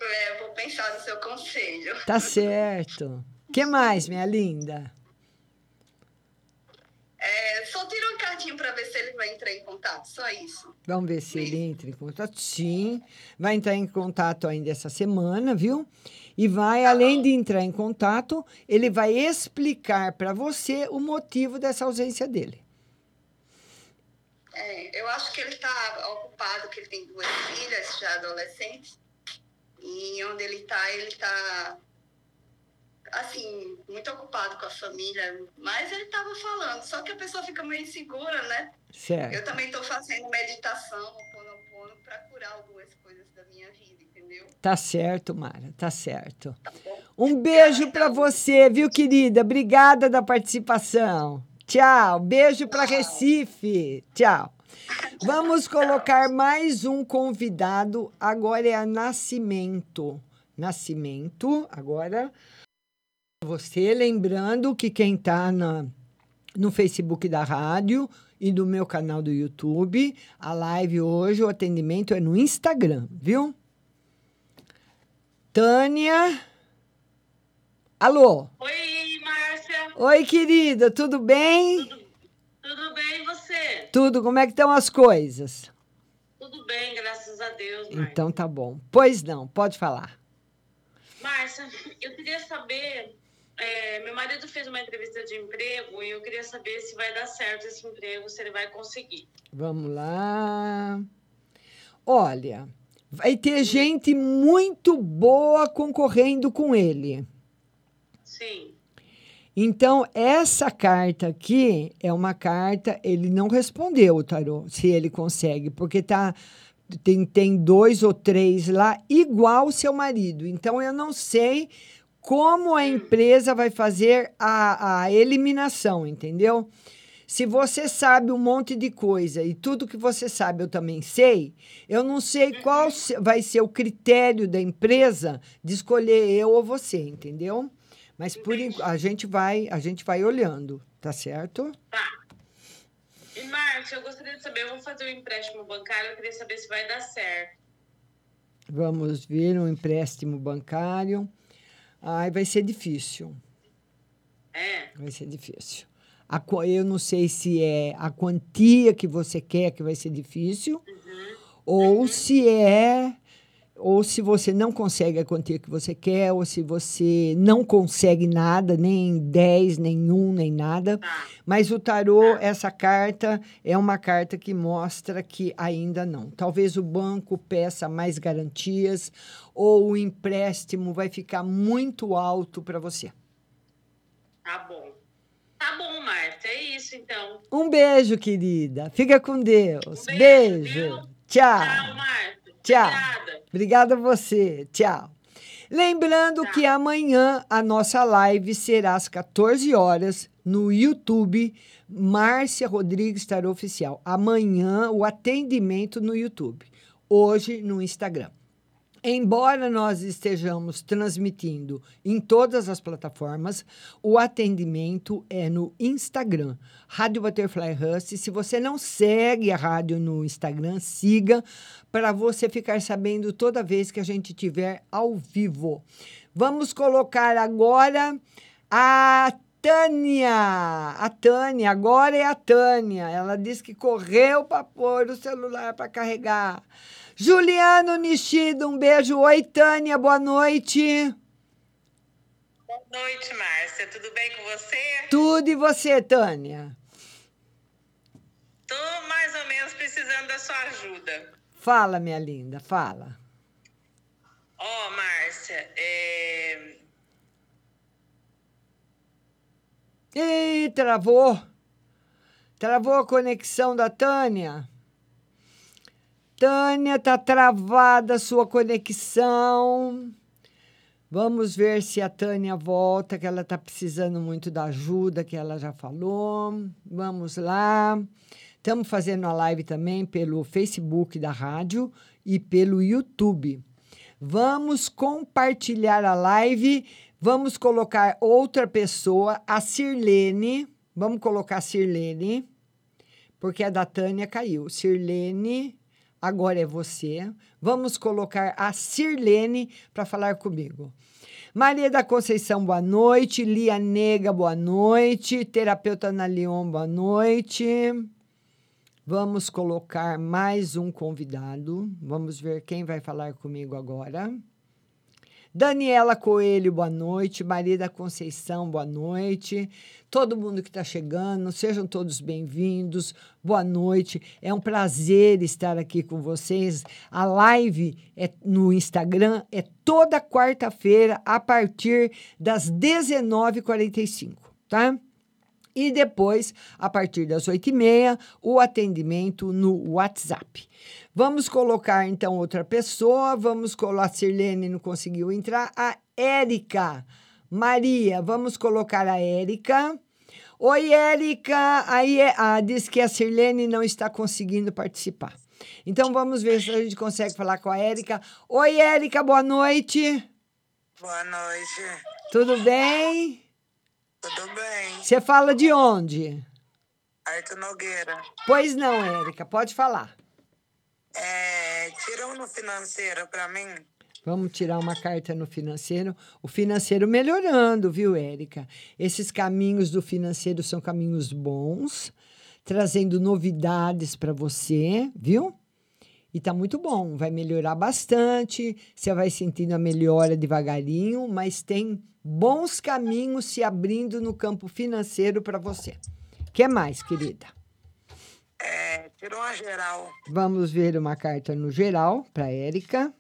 É, vou pensar no seu conselho. Tá certo. que mais, minha linda? É, só tira cartinha para ver se ele vai entrar em contato, só isso. Vamos ver se ele entra em contato. Sim, vai entrar em contato ainda essa semana, viu? E vai, além de entrar em contato, ele vai explicar para você o motivo dessa ausência dele. É, eu acho que ele está ocupado, que ele tem duas filhas já adolescentes. E onde ele está, ele está assim, muito ocupado com a família, mas ele estava falando, só que a pessoa fica meio insegura, né? Certo. Eu também estou fazendo meditação, Ho'oponopono, para curar algumas coisas da minha vida, entendeu? Tá certo, Mara, tá certo. Um beijo para você, viu, querida? Obrigada da participação. Tchau. Beijo para Recife. Tchau. Vamos colocar mais um convidado. Agora é a Nascimento. Nascimento, agora. Você lembrando que quem está no Facebook da rádio e do meu canal do YouTube, a live hoje, o atendimento é no Instagram, viu? Tânia. Alô? Oi, Márcia. Oi, querida, tudo bem? Tudo bem e você? Tudo, como é que estão as coisas? Tudo bem, graças a Deus, Márcia. Então tá bom. Pois não, pode falar. Márcia, eu queria saber. É, meu marido fez uma entrevista de emprego e eu queria saber se vai dar certo esse emprego, se ele vai conseguir. Vamos lá. Olha, vai ter gente muito boa concorrendo com ele. Sim. Então, essa carta aqui é uma carta, ele não respondeu o tarô, se ele consegue, porque tá tem, tem dois ou três lá igual seu marido. Então, eu não sei como a empresa vai fazer a, a eliminação, entendeu? Se você sabe um monte de coisa e tudo que você sabe eu também sei, eu não sei qual se- vai ser o critério da empresa de escolher eu ou você, entendeu? Mas por a gente vai, a gente vai olhando, tá certo? E, Márcia, eu gostaria de saber, eu vou fazer um empréstimo bancário, eu queria saber se vai dar certo. Vamos ver um empréstimo bancário. Ai, vai ser difícil. É. Vai ser difícil. A, eu não sei se é a quantia que você quer que vai ser difícil, ou se é, ou se você não consegue a quantia que você quer, ou se você não consegue nada, nem 10, nem 1, nem nada. Mas o tarô, essa carta, é uma carta que mostra que ainda não. Talvez o banco peça mais garantias, ou o empréstimo vai ficar muito alto para você. Tá bom. Tá bom, Márcia, é isso então. Um beijo, querida. Fica com Deus. Um beijo. beijo, Tchau. Tchau, Márcia. Tchau. Obrigada. Obrigada a você. Tchau. Lembrando que amanhã a nossa live será às 14 horas no YouTube Márcia Rodrigues Tarô Oficial. Amanhã o atendimento no YouTube. Hoje no Instagram. Embora nós estejamos transmitindo em todas as plataformas, o atendimento é no Instagram, Rádio Butterfly Hust. Se você não segue a rádio no Instagram, siga para você ficar sabendo toda vez que a gente tiver ao vivo. Vamos colocar agora a Tânia. A Tânia, agora é a Tânia. Ela disse que correu para pôr o celular para carregar. Juliano Nishido, um beijo. Oi, Tânia, boa noite. Boa noite, Márcia. Tudo bem com você? Tudo e você, Tânia? Tô mais ou menos precisando da sua ajuda. Fala, minha linda, fala. Ó, Márcia, é... Ih, travou. Travou a conexão da Tânia. Tânia, tá travada a sua conexão. Vamos ver se a Tânia volta, que ela tá precisando muito da ajuda, que ela já falou. Vamos lá. Estamos fazendo a live também pelo Facebook da rádio e pelo YouTube. Vamos compartilhar a live. Vamos colocar outra pessoa, a Sirlene. Vamos colocar a Sirlene, porque a da Tânia caiu. Sirlene, agora é você. Vamos colocar a Sirlene para falar comigo. Maria da Conceição, boa noite. Lia Nega, boa noite. Terapeuta Ana Leon, boa noite. Vamos colocar mais um convidado. Vamos ver quem vai falar comigo agora. Daniela Coelho, boa noite. Maria da Conceição, boa noite. Todo mundo que está chegando, sejam todos bem-vindos. Boa noite. É um prazer estar aqui com vocês. A live é no Instagram é toda quarta-feira a partir das 19h45, tá? E depois, a partir das 8h30, o atendimento no WhatsApp. Vamos colocar então outra pessoa. Vamos colocar. A Sirlene não conseguiu entrar. A Érica. Maria, vamos colocar a Érica. Oi, Érica. Aí é- ah, diz que a Sirlene não está conseguindo participar. Então vamos ver se a gente consegue falar com a Érica. Oi, Érica, boa noite. Boa noite. Tudo bem? Tudo bem? Você fala de onde? Arthur Nogueira. Pois não, Érica, pode falar. É, tira um no financeiro pra mim. Vamos tirar uma carta no financeiro. O financeiro melhorando, viu, Érica? Esses caminhos do financeiro são caminhos bons, trazendo novidades para você, viu? E tá muito bom, vai melhorar bastante. Você vai sentindo a melhora devagarinho, mas tem bons caminhos se abrindo no campo financeiro para você. que mais, querida? É, tira uma geral. Vamos ver uma carta no geral para Érica.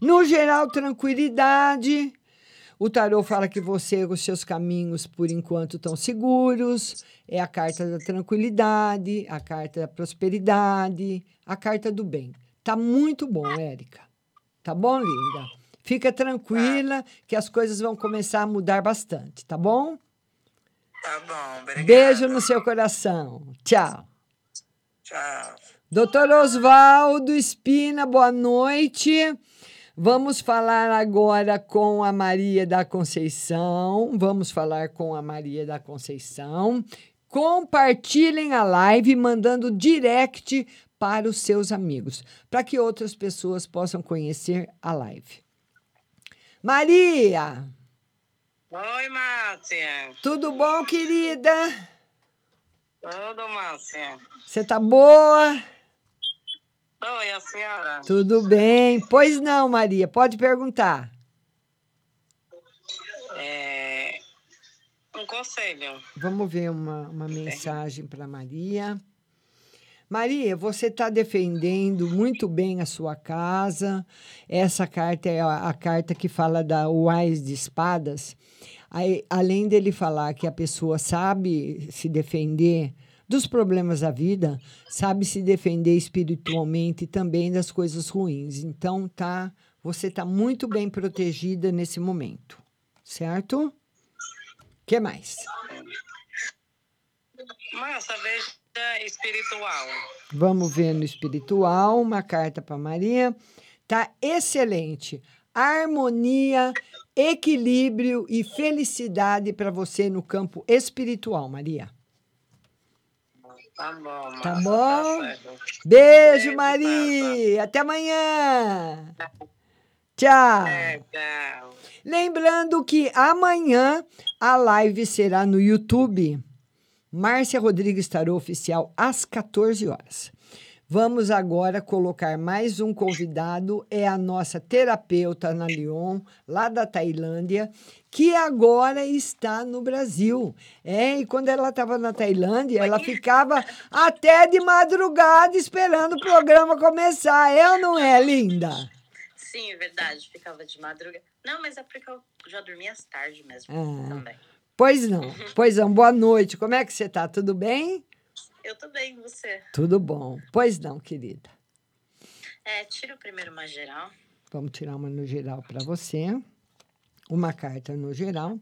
No geral, tranquilidade. O tarô fala que você, os seus caminhos, por enquanto, estão seguros. É a carta da tranquilidade, a carta da prosperidade, a carta do bem. Tá muito bom, Érica. Tá bom, linda? Fica tranquila que as coisas vão começar a mudar bastante, tá bom? Tá bom, obrigado. Beijo no seu coração. Tchau. Tchau. Doutor Oswaldo Espina, boa noite. Vamos falar agora com a Maria da Conceição. Vamos falar com a Maria da Conceição. Compartilhem a live mandando direct para os seus amigos, para que outras pessoas possam conhecer a live. Maria, Oi, Márcia. tudo bom, querida? Tudo, Márcia. Você tá boa? Oi, a senhora. Tudo bem. Pois não, Maria, pode perguntar. É, um conselho. Vamos ver uma, uma mensagem para Maria. Maria, você está defendendo muito bem a sua casa. Essa carta é a, a carta que fala da Wise de Espadas. Aí, além dele falar que a pessoa sabe se defender dos problemas da vida, sabe se defender espiritualmente e também das coisas ruins. Então, tá, você está muito bem protegida nesse momento, certo? O que mais? Márcia, veja espiritual. Vamos ver no espiritual, uma carta para Maria. Tá excelente. Harmonia, equilíbrio e felicidade para você no campo espiritual, Maria. Tá bom, Márcia. Tá bom? Tá certo. Beijo, Maria. Até amanhã. Tchau. É, tchau. Lembrando que amanhã a live será no YouTube. Márcia Rodrigues Tarô Oficial, às 14 horas. Vamos agora colocar mais um convidado, é a nossa terapeuta Ana Lyon, lá da Tailândia, que agora está no Brasil. É, e quando ela estava na Tailândia, ela ficava até de madrugada esperando o programa começar. É ou não é, linda? Sim, é verdade. Ficava de madrugada. Não, mas é porque eu já dormia às tarde mesmo Ah. também. Pois não, pois não. Boa noite. Como é que você está? Tudo bem? Eu tô bem, você? Tudo bom. Pois não, querida. É, tira o primeiro uma geral. Vamos tirar uma no geral para você. Uma carta no geral.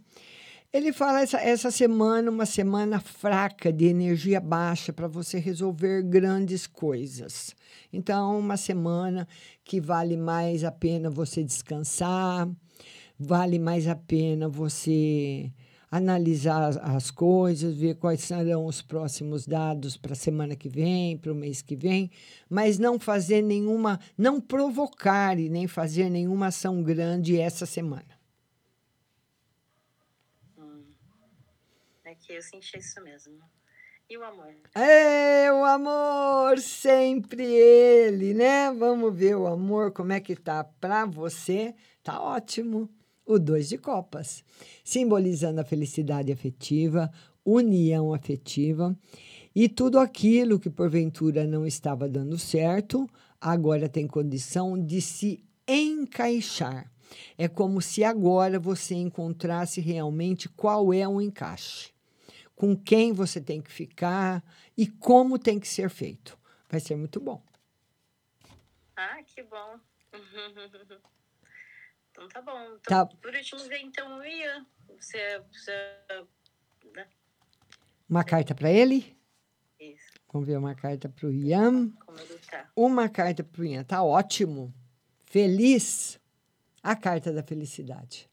Ele fala essa, essa semana, uma semana fraca, de energia baixa, para você resolver grandes coisas. Então, uma semana que vale mais a pena você descansar, vale mais a pena você analisar as, as coisas, ver quais serão os próximos dados para a semana que vem, para o mês que vem, mas não fazer nenhuma, não provocar e nem fazer nenhuma ação grande essa semana. É que eu senti isso mesmo. E o amor? É, o amor, sempre ele, né? Vamos ver o amor, como é que tá para você. Tá ótimo. O dois de copas, simbolizando a felicidade afetiva, união afetiva e tudo aquilo que porventura não estava dando certo, agora tem condição de se encaixar. É como se agora você encontrasse realmente qual é o encaixe, com quem você tem que ficar e como tem que ser feito. Vai ser muito bom. Ah, que bom. Então tá bom. Então, Tá. Por último, vem então o Ian. Você, você né? Uma carta para ele? Isso. Vamos ver uma carta para o Ian. Como ele tá. Uma carta para o Ian. Tá ótimo. Feliz. A carta da felicidade.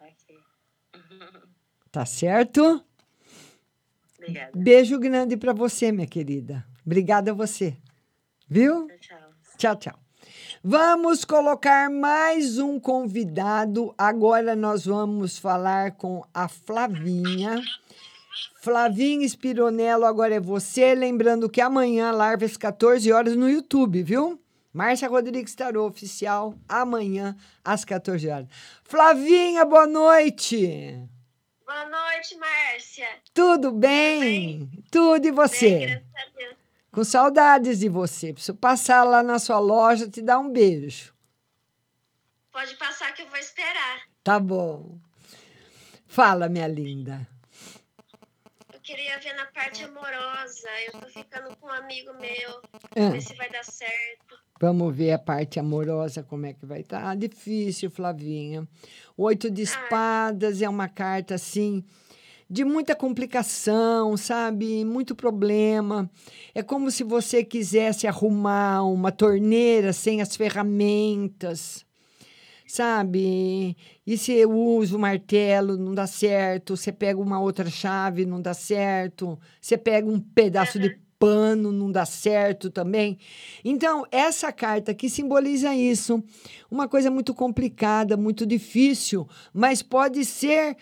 Ok. Tá certo? Obrigada. Beijo grande para você, minha querida. Obrigada a você. Viu? Tchau. Tchau, tchau. Vamos colocar mais um convidado. Agora nós vamos falar com a Flavinha. Flavinha Espironello, agora é você. Lembrando que amanhã, live às 14 horas no YouTube, viu? Márcia Rodrigues Tarô Oficial, amanhã às 14 horas. Flavinha, boa noite. Boa noite, Márcia. Tudo bem? Tudo e você? Bem, graças a Deus. Com saudades de você. Preciso passar lá na sua loja te dar um beijo. Pode passar que eu vou esperar. Tá bom. Fala, minha linda. Eu queria ver na parte amorosa. Eu tô ficando com um amigo meu. Ah. Ver se vai dar certo. Vamos ver a parte amorosa, como é que vai estar. Ah, difícil, Flavinha. Oito de espadas é uma carta, assim, de muita complicação, sabe? Muito problema. É como se você quisesse arrumar uma torneira sem as ferramentas, sabe? E você usa o martelo, não dá certo. Você pega uma outra chave, não dá certo. Você pega um pedaço de pano, não dá certo também. Então, essa carta aqui simboliza isso. Uma coisa muito complicada, muito difícil, mas pode ser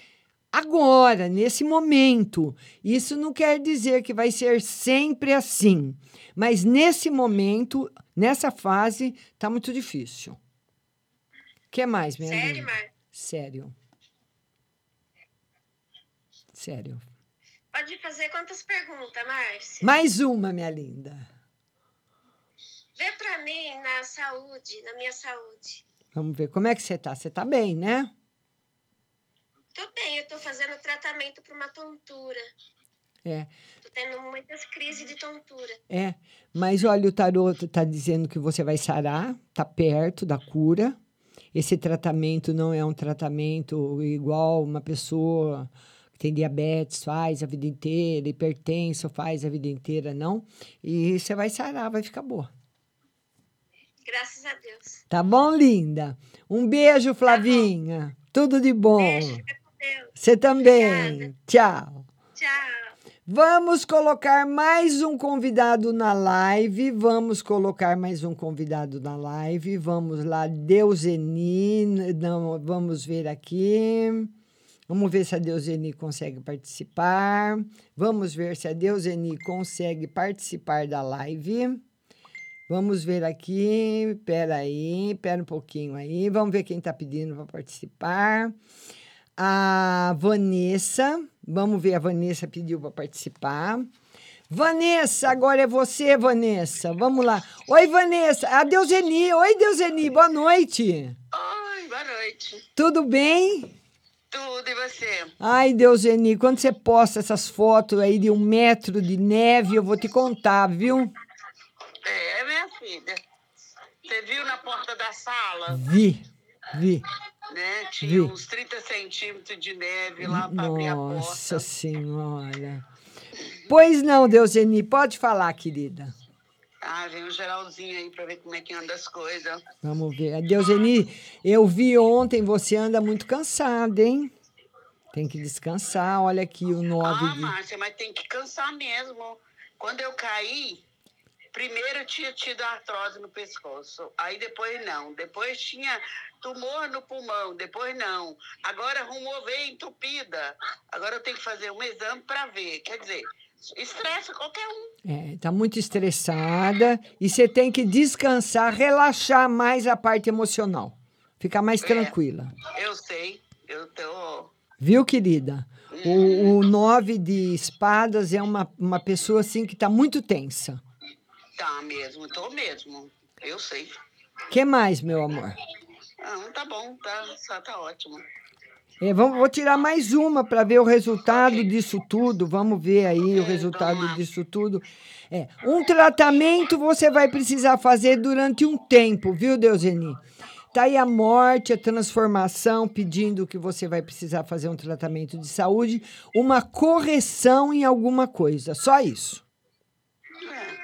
agora, nesse momento. Isso não quer dizer que vai ser sempre assim, mas nesse momento, nessa fase, tá muito difícil. O que mais, minha Sério, linda? Mar? Sério. Sério. Pode fazer quantas perguntas, Márcia? Mais uma, minha linda. Vê pra mim na saúde, na minha saúde. Vamos ver como é que você tá. Você tá bem, né? Tô bem, eu tô fazendo tratamento pra uma tontura. É. Tô tendo muitas crises de tontura. É, mas olha, o tarô está dizendo que você vai sarar, está perto da cura. Esse tratamento não é um tratamento igual uma pessoa que tem diabetes faz a vida inteira, hipertenso faz a vida inteira, não. E você vai sarar, vai ficar boa. Graças a Deus. Tá bom, linda? Um beijo, Flavinha. Tudo de bom. Você também. Tchau. Tchau. Vamos colocar mais um convidado na live. Vamos colocar mais um convidado na live. Vamos lá, Deuseni. Não, vamos ver aqui. Vamos ver se a Deuseni consegue participar. Vamos ver se a Deuseni consegue participar da live. Vamos ver aqui. Espera aí, espera um pouquinho aí. Vamos ver quem está pedindo para participar. A Vanessa. Vamos ver, a Vanessa pediu para participar. Vanessa, agora é você, Vanessa. Vamos lá. Oi, Vanessa. A Deuseni. Oi, Deuseni. Boa noite. Oi, boa noite. Tudo bem? Tudo e você? Ai, Deuseni, quando você posta essas fotos aí de um metro de neve, eu vou te contar, viu? É, minha filha. Você viu na porta da sala? Vi, vi. Né? Tinha Vi. uns 30 centímetros de neve lá para abrir a porta. Nossa Senhora. Pois não, Deuseni, pode falar, querida. Ah, vem um geralzinho aí para ver como é que anda as coisas. Vamos ver. Deuseni, eu vi ontem, você anda muito cansada, hein? Tem que descansar. Olha aqui o 9 Ah, de. Márcia, mas tem que cansar mesmo. Quando eu caí, primeiro eu tinha tido artrose no pescoço. Aí depois não. Depois tinha tumor no pulmão. Depois não. Agora arrumou veia entupida. Agora eu tenho que fazer um exame para ver. Quer dizer, estressa qualquer um. É, tá muito estressada e você tem que descansar, relaxar mais a parte emocional. Ficar mais tranquila. Eu sei, eu tô. Viu, querida? O, o nove de espadas é uma, uma pessoa assim que está muito tensa. Tá mesmo, tô mesmo. Eu sei. que mais, meu amor? Não, tá bom, tá, só tá ótimo. É, vamos, vou tirar mais uma para ver o resultado disso tudo. Vamos ver aí o resultado disso tudo. É, um tratamento você vai precisar fazer durante um tempo, viu, Deuseni? Tá aí a morte, a transformação, pedindo que você vai precisar fazer um tratamento de saúde, uma correção em alguma coisa. Só isso. É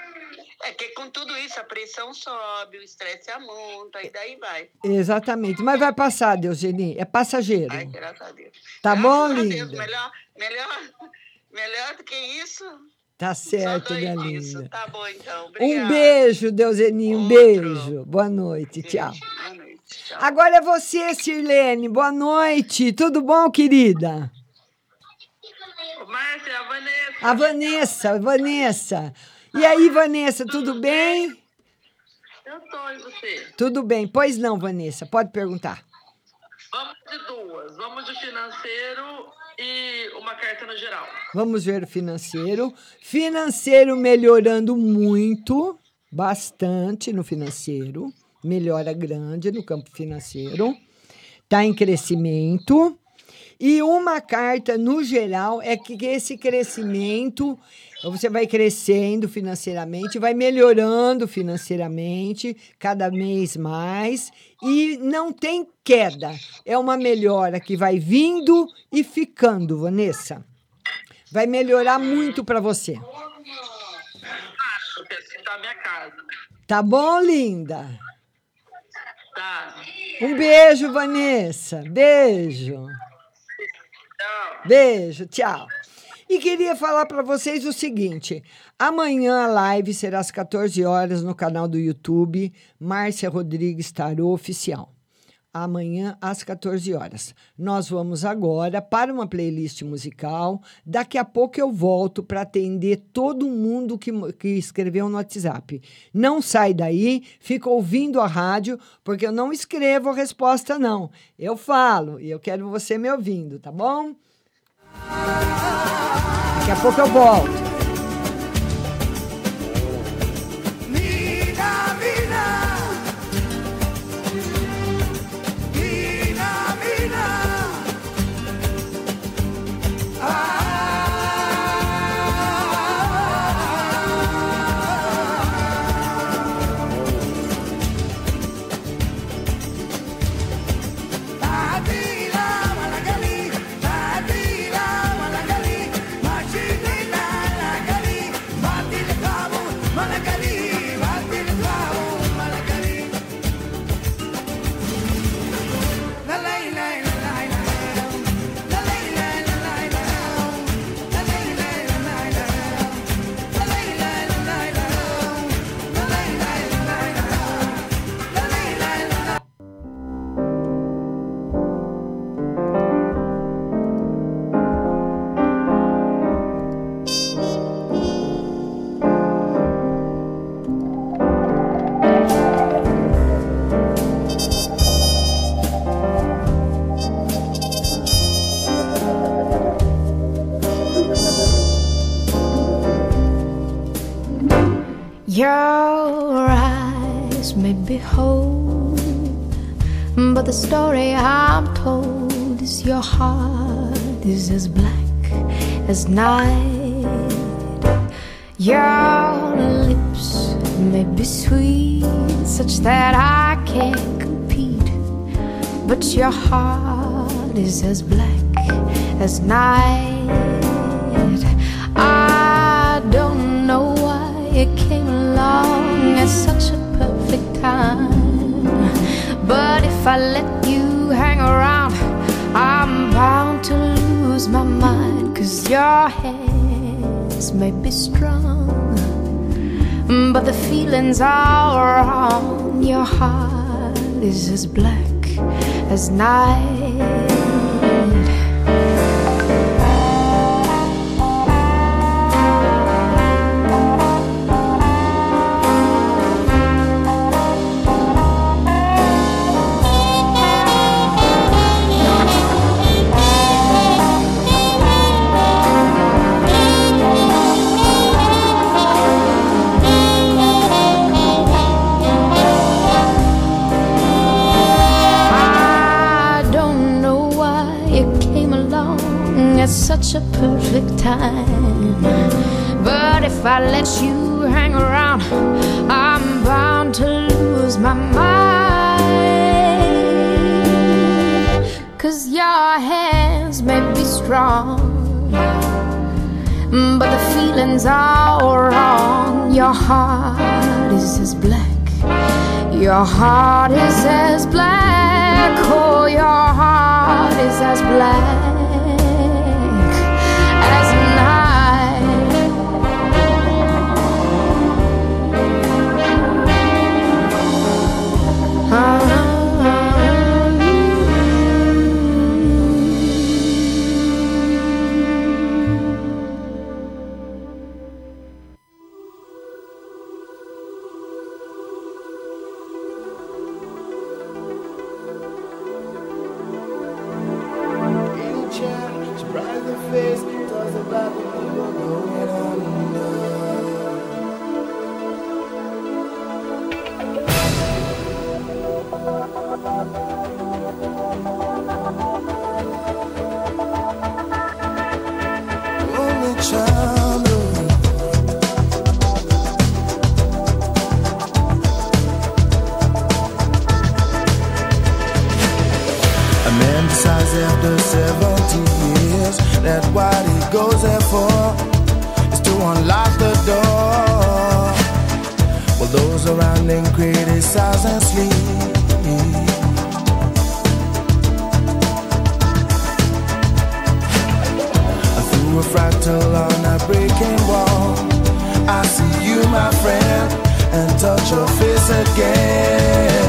que com tudo isso a pressão sobe, o estresse amonta e daí vai. Exatamente. Mas vai passar, Deuseni. É passageiro. Ai, graças a Deus. Tá bom, Graças a Deus, linda? melhor, melhor, melhor do que isso. Tá certo, minha Isso, linda. tá bom então. Um Obrigada. beijo, Deuseni, um beijo. Boa noite, tchau. Agora é você, Sirlene. Boa noite. Tudo bom, querida? Márcia, a Vanessa. A Vanessa, Vanessa. E aí, Vanessa, tudo bem? Eu tô e você? Tudo bem. Pois não, Vanessa, pode perguntar. Vamos de duas. Vamos de financeiro e uma carta no geral. Vamos ver o financeiro. Financeiro melhorando muito, bastante no financeiro. Melhora grande no campo financeiro. Está em crescimento. E uma carta, no geral, é que esse crescimento, você vai crescendo financeiramente, vai melhorando financeiramente cada mês mais e não tem queda. É uma melhora que vai vindo e ficando, Vanessa. Vai melhorar muito para você. Acho que assim tá minha casa. Tá bom, linda? Tá. Um beijo, Vanessa. Beijo. Beijo, tchau. E queria falar para vocês o seguinte: amanhã a live será às 14 horas no canal do YouTube Márcia Rodrigues Tarô Oficial. Amanhã às 14 horas. Nós vamos agora para uma playlist musical. Daqui a pouco eu volto para atender todo mundo que, que escreveu no WhatsApp. Não sai daí, fica ouvindo a rádio, porque eu não escrevo a resposta, não. Eu falo e eu quero você me ouvindo, tá bom? Daqui a pouco eu volto. Story I'm told is your heart is as black as night. Your lips may be sweet, such that I can't compete, but your heart is as black as night. I don't know why it came along at such a perfect time. If I let you hang around, I'm bound to lose my mind. Cause your hands may be strong, but the feelings are wrong. Your heart is as black as night. perfect time. But if I let you hang around, I'm bound to lose my mind. Cause your hands may be strong, but the feelings are wrong. Your heart is as black. Your heart is as black. Oh, your heart is as black. yeah.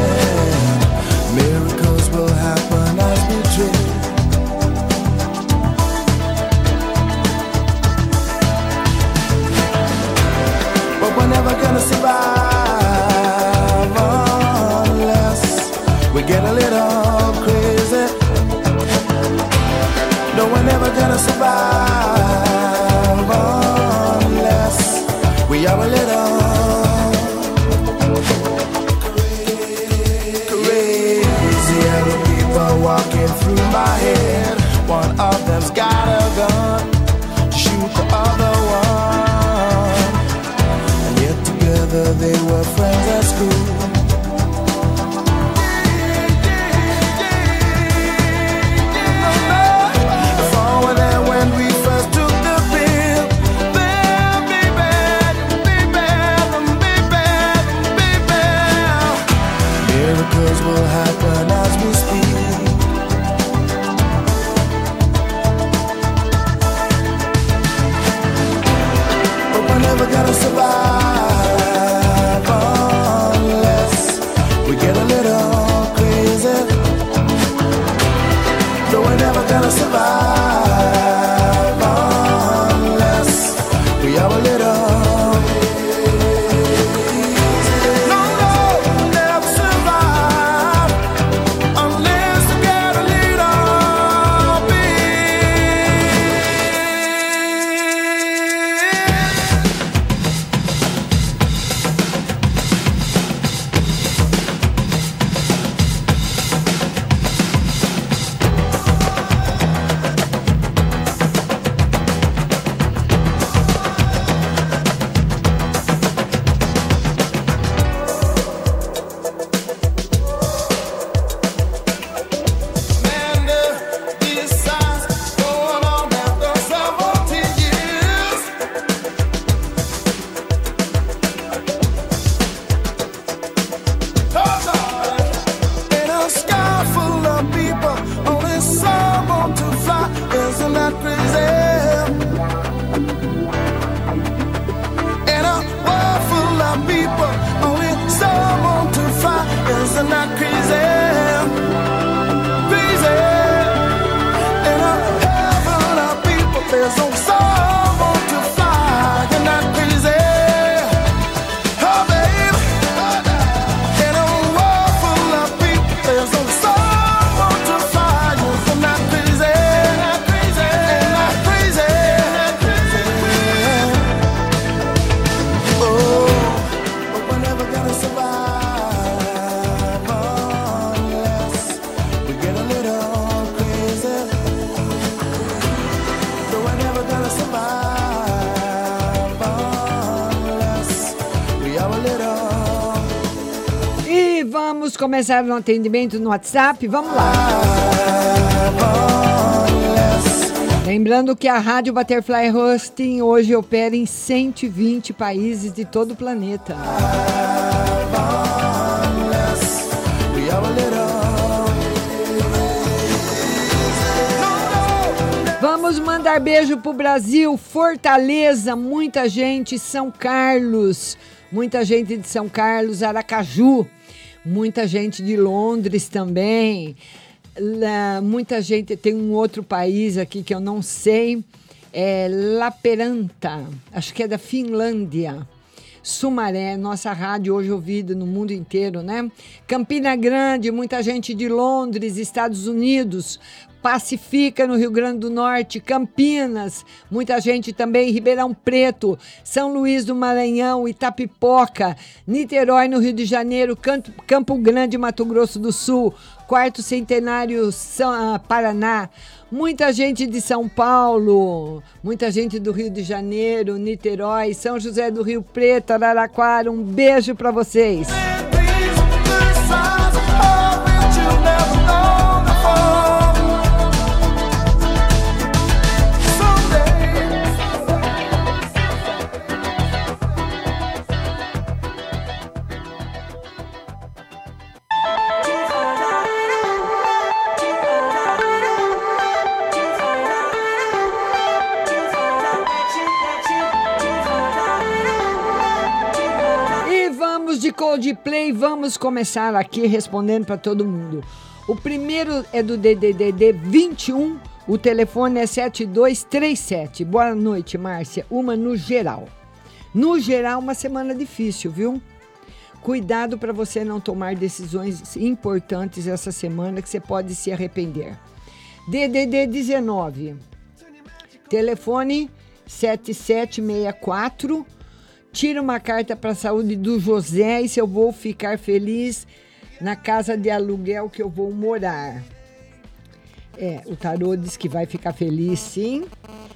Começar no atendimento no WhatsApp. Vamos lá. Lembrando que a Rádio Butterfly Hosting hoje opera em 120 países de todo o planeta. Vamos mandar beijo pro Brasil, Fortaleza, muita gente, São Carlos, muita gente de São Carlos, Aracaju, muita gente de Londres também, muita gente, tem um outro país aqui que eu não sei, é Laperanta, acho que é da Finlândia. Sumaré, nossa rádio hoje ouvida no mundo inteiro, né? Campina Grande, muita gente de Londres, Estados Unidos. Pacifica, no Rio Grande do Norte, Campinas, muita gente também, Ribeirão Preto, São Luís do Maranhão, Itapipoca, Niterói, no Rio de Janeiro, Campo Grande, Mato Grosso do Sul, Quarto Centenário, São, ah, Paraná, muita gente de São Paulo, muita gente do Rio de Janeiro, Niterói, São José do Rio Preto, Araraquara, um beijo para vocês. Coldplay, vamos começar aqui respondendo para todo mundo. O primeiro é do DDD 21, o telefone é 7237. Boa noite, Márcia. Uma no geral. No geral, uma semana difícil, viu? Cuidado para você não tomar decisões importantes essa semana que você pode se arrepender. DDD 19, telefone 7764. Tira uma carta para a saúde do José e se eu vou ficar feliz na casa de aluguel que eu vou morar. É, o tarô diz que vai ficar feliz sim.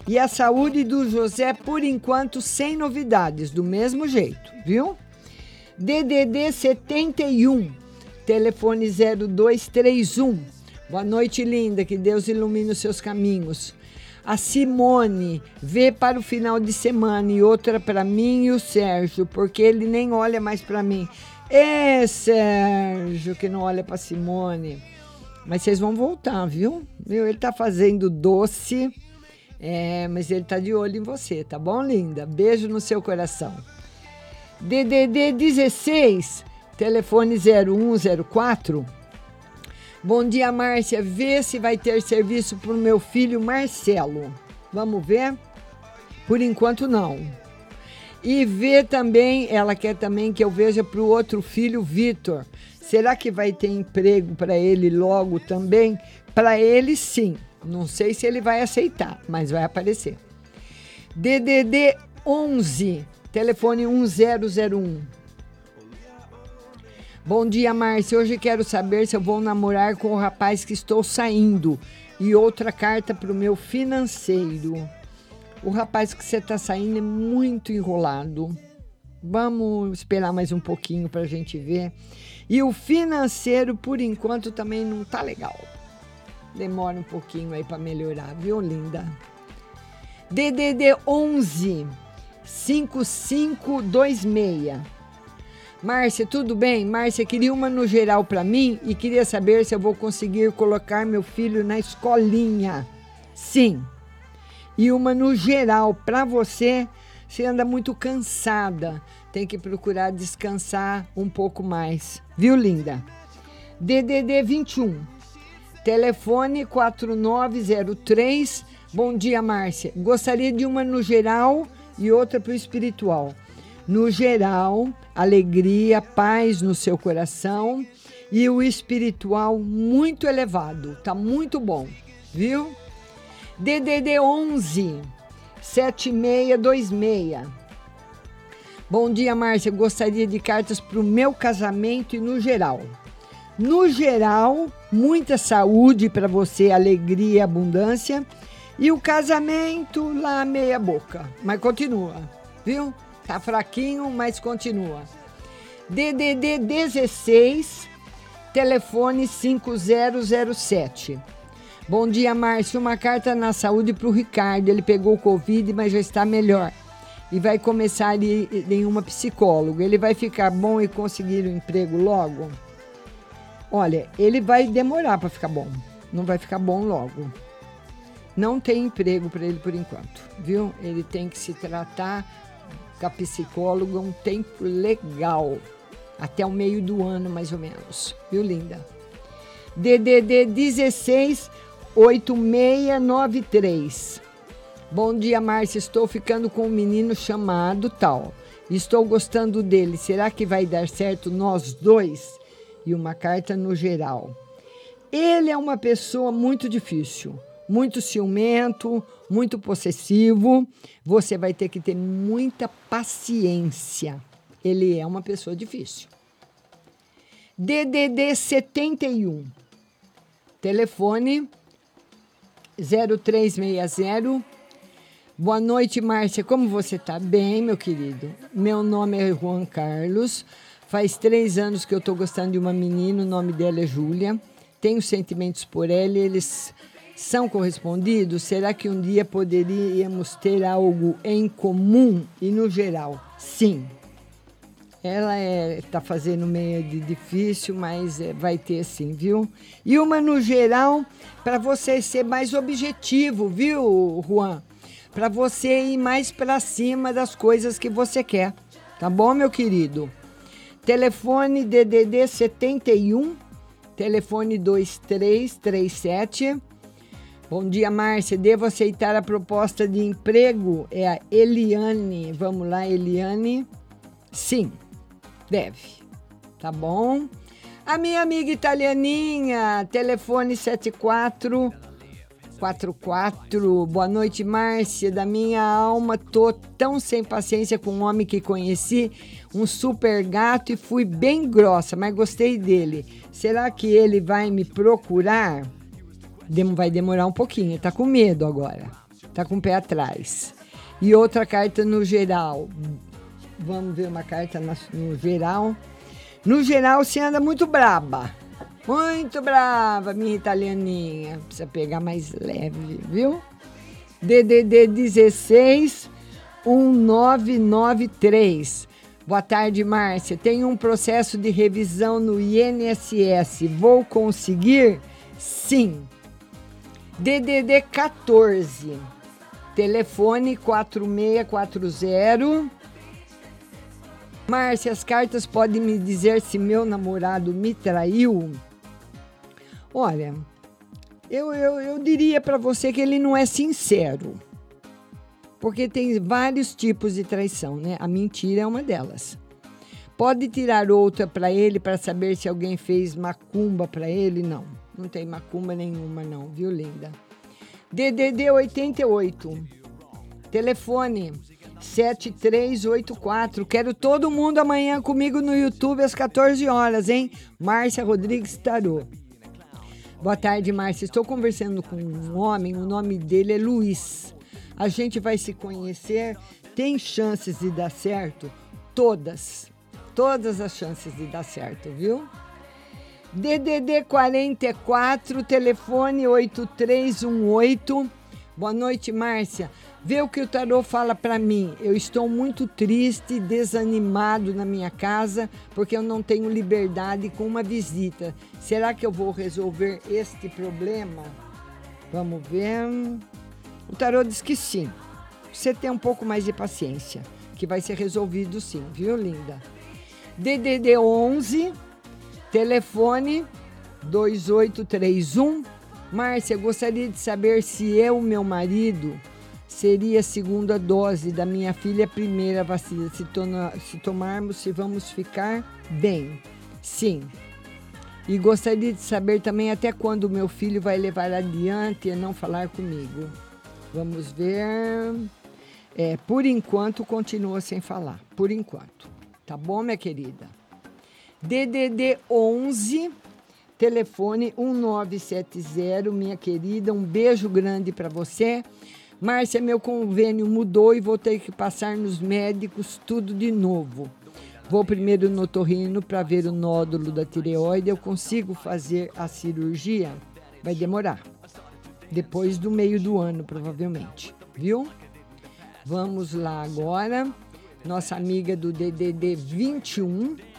E a saúde do José, por enquanto, sem novidades, do mesmo jeito, viu? DDD 71, telefone 0231. Boa noite, linda. Que Deus ilumine os seus caminhos. A Simone vê para o final de semana e outra para mim e o Sérgio, porque ele nem olha mais para mim. É, Sérgio, que não olha para Simone. Mas vocês vão voltar, viu? Viu? Ele tá fazendo doce, é, mas ele tá de olho em você, tá bom, linda? Beijo no seu coração. DDD 16, telefone 0104. Bom dia, Márcia. Vê se vai ter serviço para o meu filho Marcelo. Vamos ver? Por enquanto, não. E vê também, ela quer também que eu veja para o outro filho, Vitor. Será que vai ter emprego para ele logo também? Para ele, sim. Não sei se ele vai aceitar, mas vai aparecer. DDD 11, telefone 1001. Bom dia, Márcia. Hoje quero saber se eu vou namorar com o rapaz que estou saindo. E outra carta para o meu financeiro. O rapaz que você está saindo é muito enrolado. Vamos esperar mais um pouquinho para a gente ver. E o financeiro, por enquanto, também não tá legal. Demora um pouquinho aí para melhorar, viu, linda? DDD 11 5526. Márcia, tudo bem? Márcia, queria uma no geral para mim e queria saber se eu vou conseguir colocar meu filho na escolinha. Sim. E uma no geral para você, você anda muito cansada. Tem que procurar descansar um pouco mais. Viu, linda? DDD 21. Telefone 4903. Bom dia, Márcia. Gostaria de uma no geral e outra para o espiritual. No geral, alegria, paz no seu coração e o espiritual muito elevado. Tá muito bom, viu? DDD 11 7626. Bom dia, Márcia. Gostaria de cartas para o meu casamento e no geral. No geral, muita saúde para você, alegria e abundância E o casamento lá meia boca, mas continua, viu? Tá fraquinho, mas continua. DDD 16, telefone 5007. Bom dia, Márcio. Uma carta na saúde para o Ricardo. Ele pegou Covid, mas já está melhor. E vai começar em uma psicóloga. Ele vai ficar bom e conseguir um emprego logo? Olha, ele vai demorar para ficar bom. Não vai ficar bom logo. Não tem emprego para ele por enquanto, viu? Ele tem que se tratar com a psicóloga um tempo legal. Até o meio do ano, mais ou menos. Viu, linda? DDD 16 8693. Bom dia, Márcia. Estou ficando com um menino chamado tal. Estou gostando dele. Será que vai dar certo nós dois? E uma carta no geral. Ele é uma pessoa muito difícil, muito ciumento, muito possessivo. Você vai ter que ter muita paciência. Ele é uma pessoa difícil. DDD 71. Telefone 0360. Boa noite, Márcia. Como você está? Bem, meu querido. Meu nome é Juan Carlos. Faz três anos que eu estou gostando de uma menina. O nome dela é Júlia. Tenho sentimentos por ela. Eles são correspondidos? Será que um dia poderíamos ter algo em comum e no geral? Sim. Ela está fazendo meio de difícil, mas é, vai ter sim, viu? E uma no geral, para você ser mais objetivo, viu, Juan? Para você ir mais para cima das coisas que você quer. Tá bom, meu querido? Telefone DDD 71, telefone 2337. Bom dia, Márcia. Devo aceitar a proposta de emprego? É a Eliane. Vamos lá, Eliane. Sim, deve. Tá bom? A minha amiga italianinha, telefone 7444. Boa noite, Márcia. Da minha alma, tô tão sem paciência com um homem que conheci, um super gato e fui bem grossa, mas gostei dele. Será que ele vai me procurar? Vai demorar um pouquinho, tá com medo agora. Tá com o pé atrás. E outra carta no geral. Vamos ver uma carta no geral. No geral, você anda muito braba. Muito brava, minha italianinha. Precisa pegar mais leve, viu? DDD 16 1993. Boa tarde, Márcia. Tenho um processo de revisão no INSS. Vou conseguir? Sim. DDD 14. Telefone 4640. Márcia, as cartas podem me dizer se meu namorado me traiu? Olha, eu, eu, eu diria para você que ele não é sincero. Porque tem vários tipos de traição, né? A mentira é uma delas. Pode tirar outra para ele para saber se alguém fez macumba para ele? Não, não tem macumba nenhuma, não, viu, linda? DDD 88. Telefone 7384. Quero todo mundo amanhã comigo no YouTube às 14 horas, hein? Márcia Rodrigues Tarô. Boa tarde, Márcia. Estou conversando com um homem, o nome dele é Luiz. A gente vai se conhecer. Tem chances de dar certo? Todas. Todas as chances de dar certo, viu? DDD 44, telefone 8318. Boa noite, Márcia. Vê o que o tarô fala para mim. Eu estou muito triste, desanimado na minha casa, porque eu não tenho liberdade com uma visita. Será que eu vou resolver este problema? Vamos ver. O tarô diz que sim. Você tem um pouco mais de paciência, que vai ser resolvido sim, viu, linda? DDD 11, telefone 2831. Márcia, gostaria de saber se eu, meu marido, seria a segunda dose da minha filha, primeira vacina. Se, se tomarmos, se vamos ficar bem. Sim. E gostaria de saber também até quando o meu filho vai levar adiante e não falar comigo. Vamos ver. É, por enquanto, continua sem falar. Por enquanto. Tá bom, minha querida? DDD 11, telefone 1970, minha querida. Um beijo grande para você. Márcia, meu convênio mudou e vou ter que passar nos médicos tudo de novo. Vou primeiro no torrino para ver o nódulo da tireoide. Eu consigo fazer a cirurgia? Vai demorar. Depois do meio do ano, provavelmente. Viu? Vamos lá agora. Nossa amiga do DDD 21.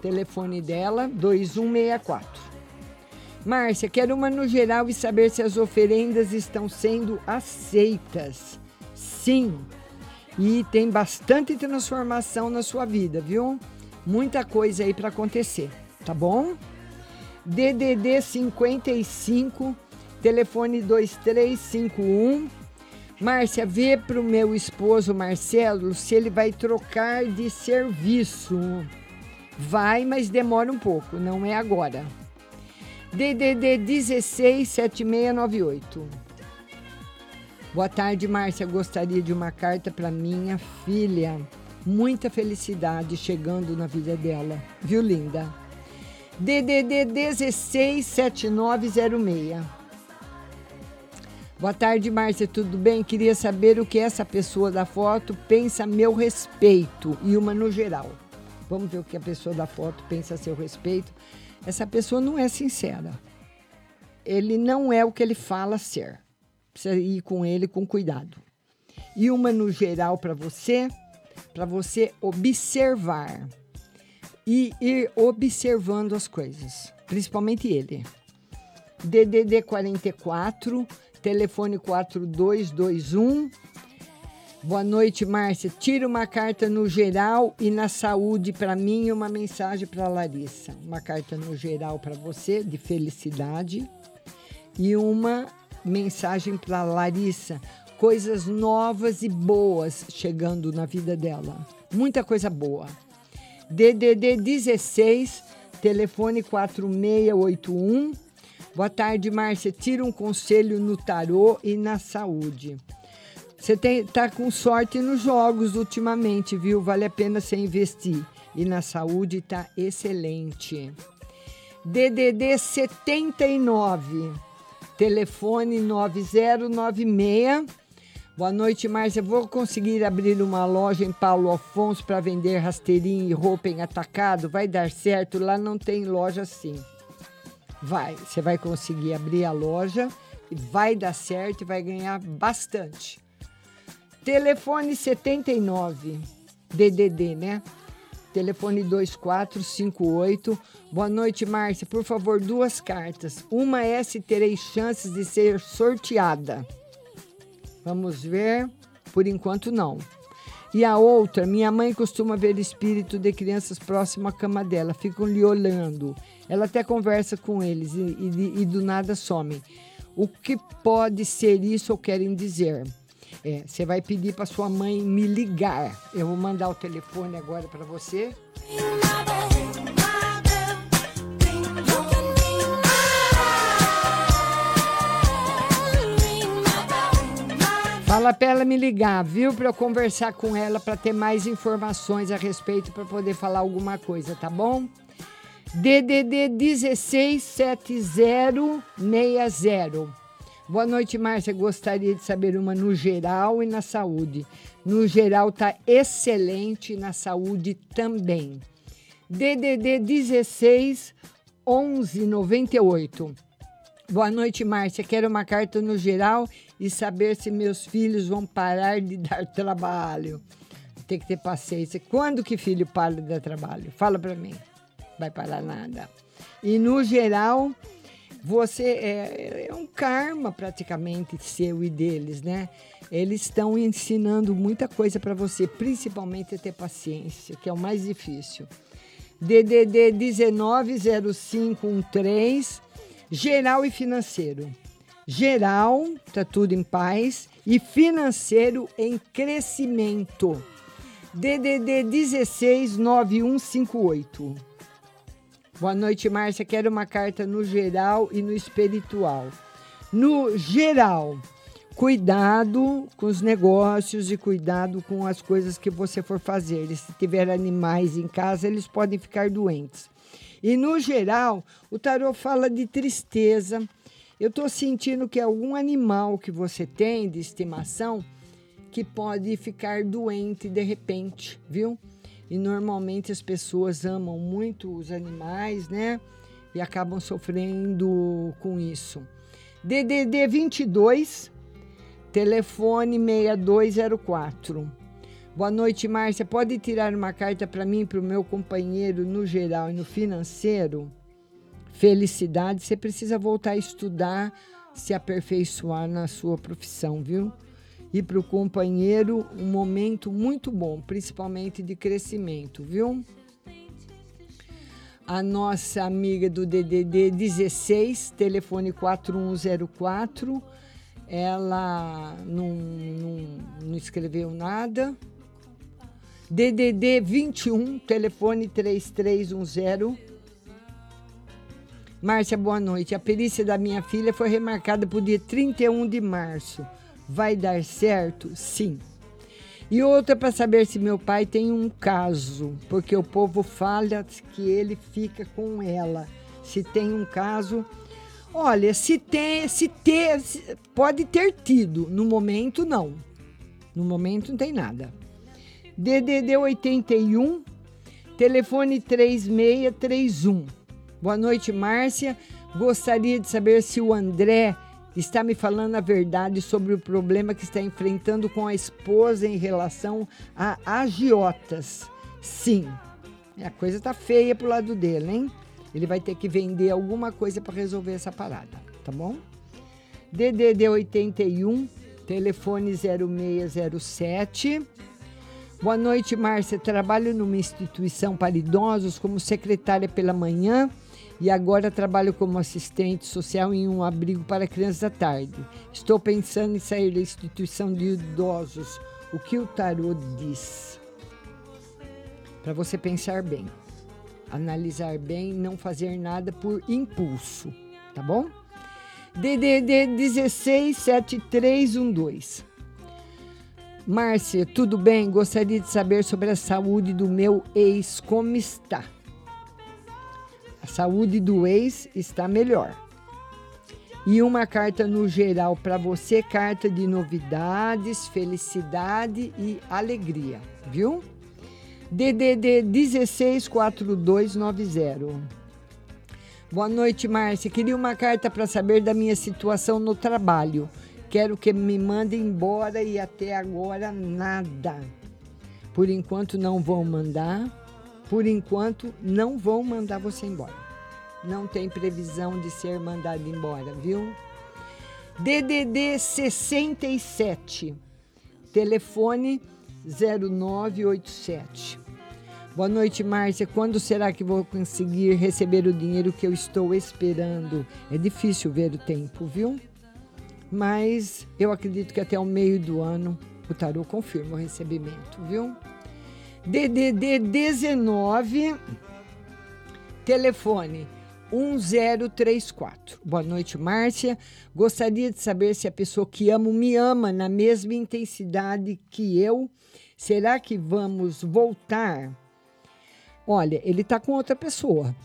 Telefone dela, 2164. Márcia, quero uma no geral e saber se as oferendas estão sendo aceitas. Sim. E tem bastante transformação na sua vida, viu? Muita coisa aí para acontecer, tá bom? DDD 55, telefone 2351. Márcia, vê para o meu esposo Marcelo se ele vai trocar de serviço. Vai, mas demora um pouco, não é agora. DDD 167698. Boa tarde, Márcia. Gostaria de uma carta para minha filha. Muita felicidade chegando na vida dela. Viu, linda? DDD 167906. Boa tarde, Márcia. Tudo bem? Queria saber o que essa pessoa da foto pensa a meu respeito e uma no geral. Vamos ver o que a pessoa da foto pensa a seu respeito. Essa pessoa não é sincera. Ele não é o que ele fala ser. Precisa ir com ele com cuidado. E uma no geral para você, para você observar e ir observando as coisas, principalmente ele. DDD 44, telefone 4221. Boa noite, Márcia. Tira uma carta no geral e na saúde para mim e uma mensagem para Larissa. Uma carta no geral para você de felicidade e uma mensagem para Larissa, coisas novas e boas chegando na vida dela. Muita coisa boa. DDD 16, telefone 4681. Boa tarde, Márcia. Tira um conselho no tarô e na saúde. Você tem, tá com sorte nos jogos ultimamente, viu? Vale a pena você investir. E na saúde tá excelente. DDD 79, telefone 9096. Boa noite, Márcia. Vou conseguir abrir uma loja em Paulo Afonso para vender rasteirinho e roupa em atacado? Vai dar certo? Lá não tem loja assim. Vai, você vai conseguir abrir a loja e vai dar certo e vai ganhar bastante. Telefone 79, DDD, né? Telefone 2458. Boa noite, Márcia. Por favor, duas cartas. Uma é se terei chances de ser sorteada. Vamos ver. Por enquanto, não. E a outra, minha mãe costuma ver espírito de crianças próximo à cama dela. Ficam lhe olhando. Ela até conversa com eles e, e- e do nada somem. O que pode ser isso ou querem dizer? É, você vai pedir para sua mãe me ligar. Eu vou mandar o telefone agora para você. Fala para ela me ligar, viu? Para eu conversar com ela para ter mais informações a respeito para poder falar alguma coisa, tá bom? DDD 167060. Boa noite, Márcia. Gostaria de saber uma no geral e na saúde. No geral tá excelente, na saúde também. DDD 16 1198. Boa noite, Márcia. Quero uma carta no geral e saber se meus filhos vão parar de dar trabalho. Tem que ter paciência. Quando que filho para de dar trabalho? Fala para mim. Vai parar nada. E no geral, você é, é um karma praticamente seu e deles, né? Eles estão ensinando muita coisa para você, principalmente a ter paciência, que é o mais difícil. DDD 190513, geral e financeiro. Geral, tá tudo em paz, e financeiro em crescimento. DDD 169158. Boa noite, Márcia. Quero uma carta no geral e no espiritual. No geral, cuidado com os negócios e cuidado com as coisas que você for fazer. Se tiver animais em casa, eles podem ficar doentes. E no geral, o tarô fala de tristeza. Eu estou sentindo que é algum animal que você tem de estimação que pode ficar doente de repente, viu? E normalmente as pessoas amam muito os animais, né? E acabam sofrendo com isso. DDD 22, telefone 6204. Boa noite, Márcia. Pode tirar uma carta para mim, para o meu companheiro no geral e no financeiro? Felicidade, você precisa voltar a estudar, se aperfeiçoar na sua profissão, viu? E para o companheiro, um momento muito bom, principalmente de crescimento, viu? A nossa amiga do DDD 16, telefone 4104, ela não, não, não escreveu nada. DDD 21, telefone 3310. Márcia, boa noite. A perícia da minha filha foi remarcada para o dia 31 de março. Vai dar certo? Sim. E outra para saber se meu pai tem um caso, porque o povo fala que ele fica com ela. Se tem um caso, olha, se tem, se ter, pode ter tido. No momento não. No momento não tem nada. DDD 81, telefone 3631. Boa noite, Márcia. Gostaria de saber se o André está me falando a verdade sobre o problema que está enfrentando com a esposa em relação a agiotas. Sim, a coisa tá feia pro lado dele, hein? Ele vai ter que vender alguma coisa para resolver essa parada, tá bom? DDD 81, telefone 0607. Boa noite, Márcia. Trabalho numa instituição para idosos como secretária pela manhã e agora trabalho como assistente social em um abrigo para crianças à tarde. Estou pensando em sair da instituição de idosos. O que o tarô diz? Para você pensar bem, analisar bem, não fazer nada por impulso, tá bom? DDD 167312. Márcia, tudo bem? Gostaria de saber sobre a saúde do meu ex, como está? Saúde do ex está melhor. E uma carta no geral para você, carta de novidades, felicidade e alegria, viu? DDD 164290. Boa noite, Márcia. Queria uma carta para saber da minha situação no trabalho. Quero que me mandem embora e até agora nada. Por enquanto não vão mandar. Por enquanto não vão mandar você embora. Não tem previsão de ser mandado embora, viu? DDD 67. Telefone 0987. Boa noite, Márcia. Quando será que vou conseguir receber o dinheiro que eu estou esperando? É difícil ver o tempo, viu? Mas eu acredito que até o meio do ano o tarô confirma o recebimento, viu? DDD 19, telefone 1034. Boa noite, Márcia. Gostaria de saber se a pessoa que amo me ama na mesma intensidade que eu. Será que vamos voltar? Olha, ele tá com outra pessoa.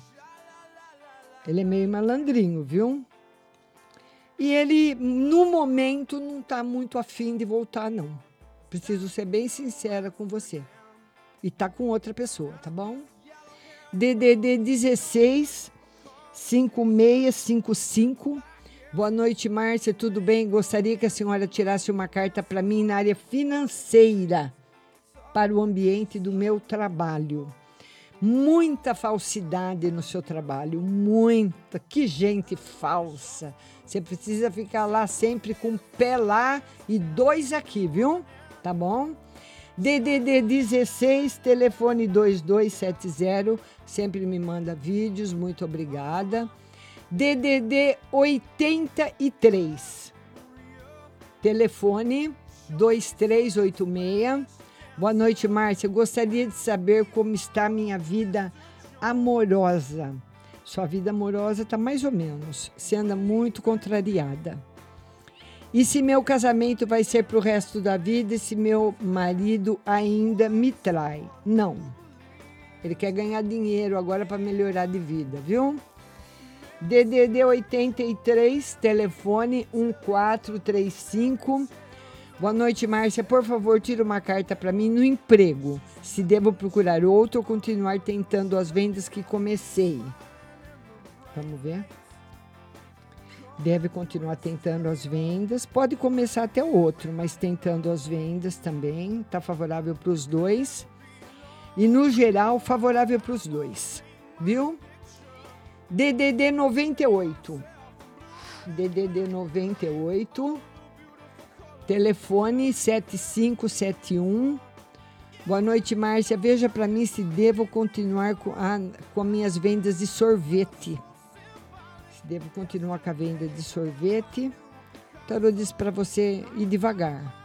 Ele é meio malandrinho, viu? E ele, no momento, não tá muito afim de voltar, não. Preciso ser bem sincera com você. E tá com outra pessoa, tá bom? DDD 16 5655. Boa noite, Márcia. Tudo bem? Gostaria que a senhora tirasse uma carta para mim na área financeira, para o ambiente do meu trabalho. Muita falsidade no seu trabalho, muita. Que gente falsa. Você precisa ficar lá sempre com um pé lá e dois aqui, viu? Tá bom? DDD 16, telefone 2270, sempre me manda vídeos, muito obrigada. DDD 83, telefone 2386. Boa noite, Márcia. Gostaria de saber como está minha vida amorosa. Sua vida amorosa está mais ou menos. Você anda muito contrariada. E se meu casamento vai ser para o resto da vida e se meu marido ainda me trai? Não. Ele quer ganhar dinheiro agora para melhorar de vida, viu? DDD 83, telefone 1435. Boa noite, Márcia. Por favor, tira uma carta para mim no emprego. Se devo procurar outro ou continuar tentando as vendas que comecei. Vamos ver. Deve continuar tentando as vendas. Pode começar até outro, mas tentando as vendas também. Está favorável para os dois. E no geral, favorável para os dois. Viu? DDD 98. DDD 98. Telefone 7571. Boa noite, Márcia. Veja para mim se devo continuar com, a, com minhas vendas de sorvete. Devo continuar com a venda de sorvete. O tarô diz para você ir devagar.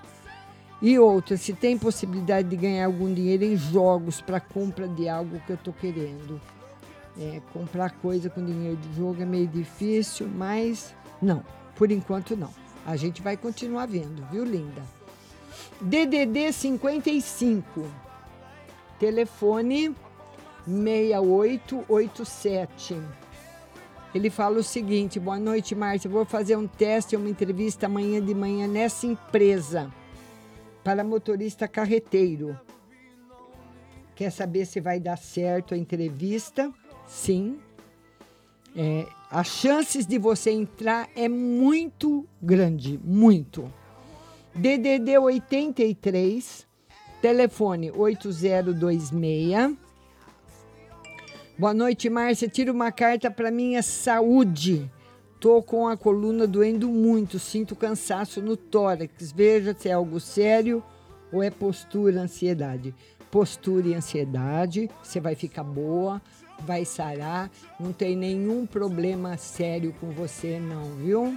E outra, se tem possibilidade de ganhar algum dinheiro em jogos para compra de algo que eu estou querendo. É, comprar coisa com dinheiro de jogo é meio difícil, mas não, por enquanto não. A gente vai continuar vendo, viu, linda? DDD 55, telefone 6887. Ele fala o seguinte: boa noite, Márcia. Vou fazer um teste, uma entrevista amanhã de manhã nessa empresa para motorista carreteiro. Quer saber se vai dar certo a entrevista? Sim. É, as chances de você entrar é muito grande, muito. DDD 83, telefone 8026. Boa noite, Márcia. Tira uma carta para minha saúde. Tô com a coluna doendo muito, sinto cansaço no tórax. Veja se é algo sério ou é postura, ansiedade. Postura e ansiedade, você vai ficar boa, vai sarar, não tem nenhum problema sério com você não, viu?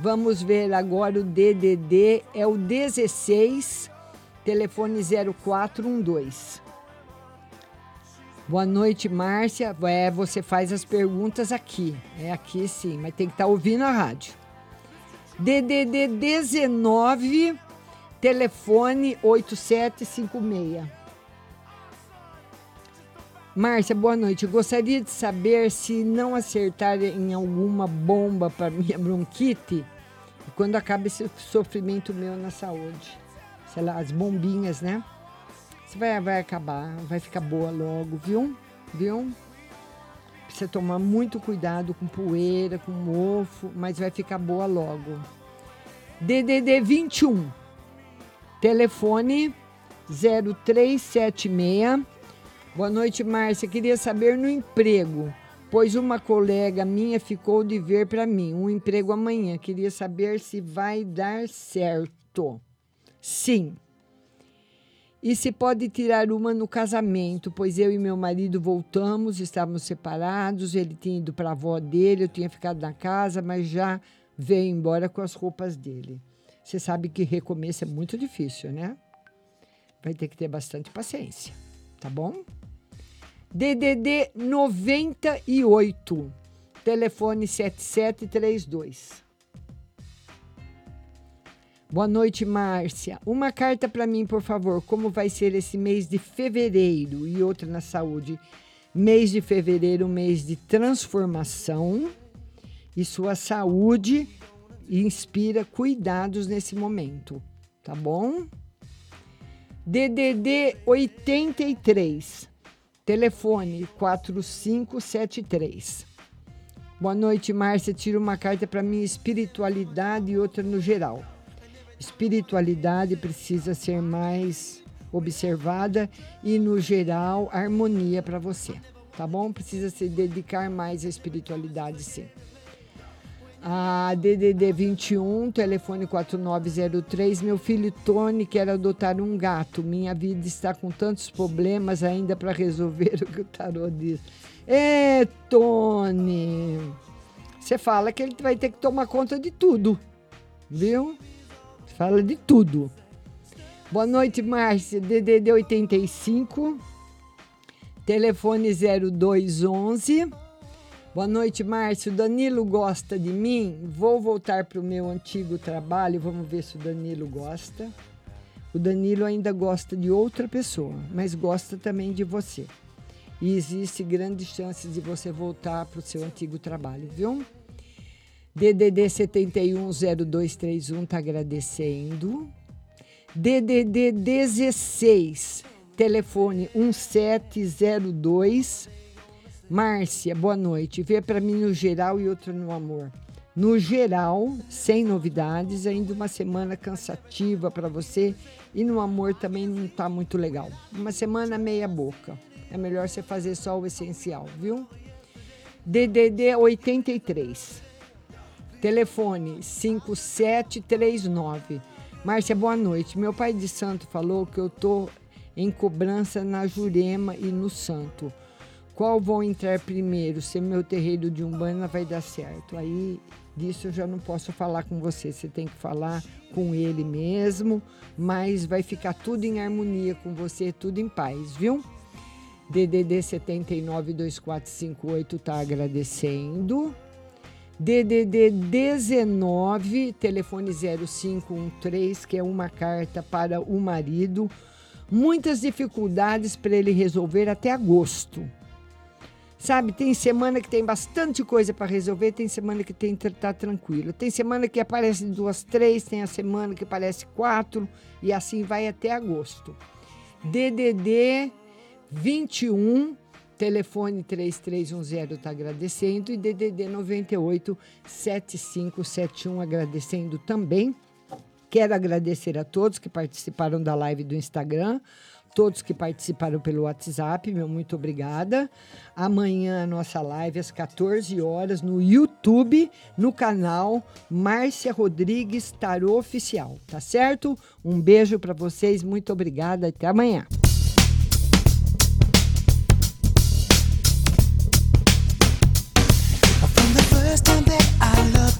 Vamos ver agora o DDD, é o 16, telefone 0412. Boa noite, Márcia. É, você faz as perguntas aqui. É aqui sim, mas tem que estar ouvindo a rádio. DDD 19, telefone 8756. Márcia, boa noite. Eu gostaria de saber se não acertar em alguma bomba para minha bronquite, quando acaba esse sofrimento meu na saúde. Sei lá, as bombinhas, né? Você vai, vai acabar, vai ficar boa logo, viu? Viu? Precisa tomar muito cuidado com poeira, com mofo, mas vai ficar boa logo. DDD 21, telefone 0376. Boa noite, Márcia. Queria saber no emprego, pois uma colega minha ficou de ver para mim um emprego amanhã. Queria saber se vai dar certo. Sim. E se pode tirar uma no casamento, pois eu e meu marido voltamos, estávamos separados, ele tinha ido para a avó dele, eu tinha ficado na casa, mas já veio embora com as roupas dele. Você sabe que recomeço é muito difícil, né? Vai ter que ter bastante paciência, tá bom? DDD 98, telefone 7732. Boa noite, Márcia. Uma carta para mim, por favor. Como vai ser esse mês de fevereiro e outra na saúde? Mês de fevereiro, mês de transformação e sua saúde inspira cuidados nesse momento, tá bom? DDD 83, telefone 4573. Boa noite, Márcia. Tira uma carta para mim, espiritualidade e outra no geral. Espiritualidade precisa ser mais observada e, no geral, harmonia para você, tá bom? Precisa se dedicar mais à espiritualidade, sim. A DDD 21, telefone 4903. Meu filho Tony quer adotar um gato. Minha vida está com tantos problemas ainda para resolver o que o tarô diz. É, Tony. Você fala que ele vai ter que tomar conta de tudo, viu? Fala de tudo. Boa noite, Márcia. DDD 85, telefone 0211. Boa noite, Márcio. Danilo gosta de mim? Vou voltar para o meu antigo trabalho. Vamos ver se o Danilo gosta. O Danilo ainda gosta de outra pessoa, mas gosta também de você. e existe grandes chances de você voltar para o seu antigo trabalho, viu? DDD 710231 está agradecendo. DDD 16, telefone 1702. Márcia, boa noite. Vê para mim no geral e outro no amor. No geral, sem novidades, ainda uma semana cansativa para você e no amor também não está muito legal. Uma semana meia boca. É melhor você fazer só o essencial, viu? DDD 83. Telefone 5739. Márcia, boa noite. Meu pai de santo falou que eu tô em cobrança na Jurema e no Santo. Qual vão entrar primeiro? Se meu terreiro de Umbanda vai dar certo. Aí disso eu já não posso falar com você. Você tem que falar com ele mesmo, mas vai ficar tudo em harmonia com você, tudo em paz, viu? DDD 792458 tá agradecendo. DDD 19, telefone 0513, que é uma carta para o marido. Muitas dificuldades para ele resolver até agosto. Sabe, tem semana que tem bastante coisa para resolver, tem semana que tem que estar tranquilo. Tem semana que aparece duas, três, tem a semana que aparece quatro, e assim vai até agosto. DDD 21, telefone 3310 está agradecendo, e DDD 98 7571 agradecendo também. Quero agradecer a todos que participaram da live do Instagram, todos que participaram pelo WhatsApp, meu muito obrigada. Amanhã a nossa live às 14 horas no YouTube, no canal Márcia Rodrigues Tarô Oficial, tá certo? Um beijo para vocês, muito obrigada, até amanhã.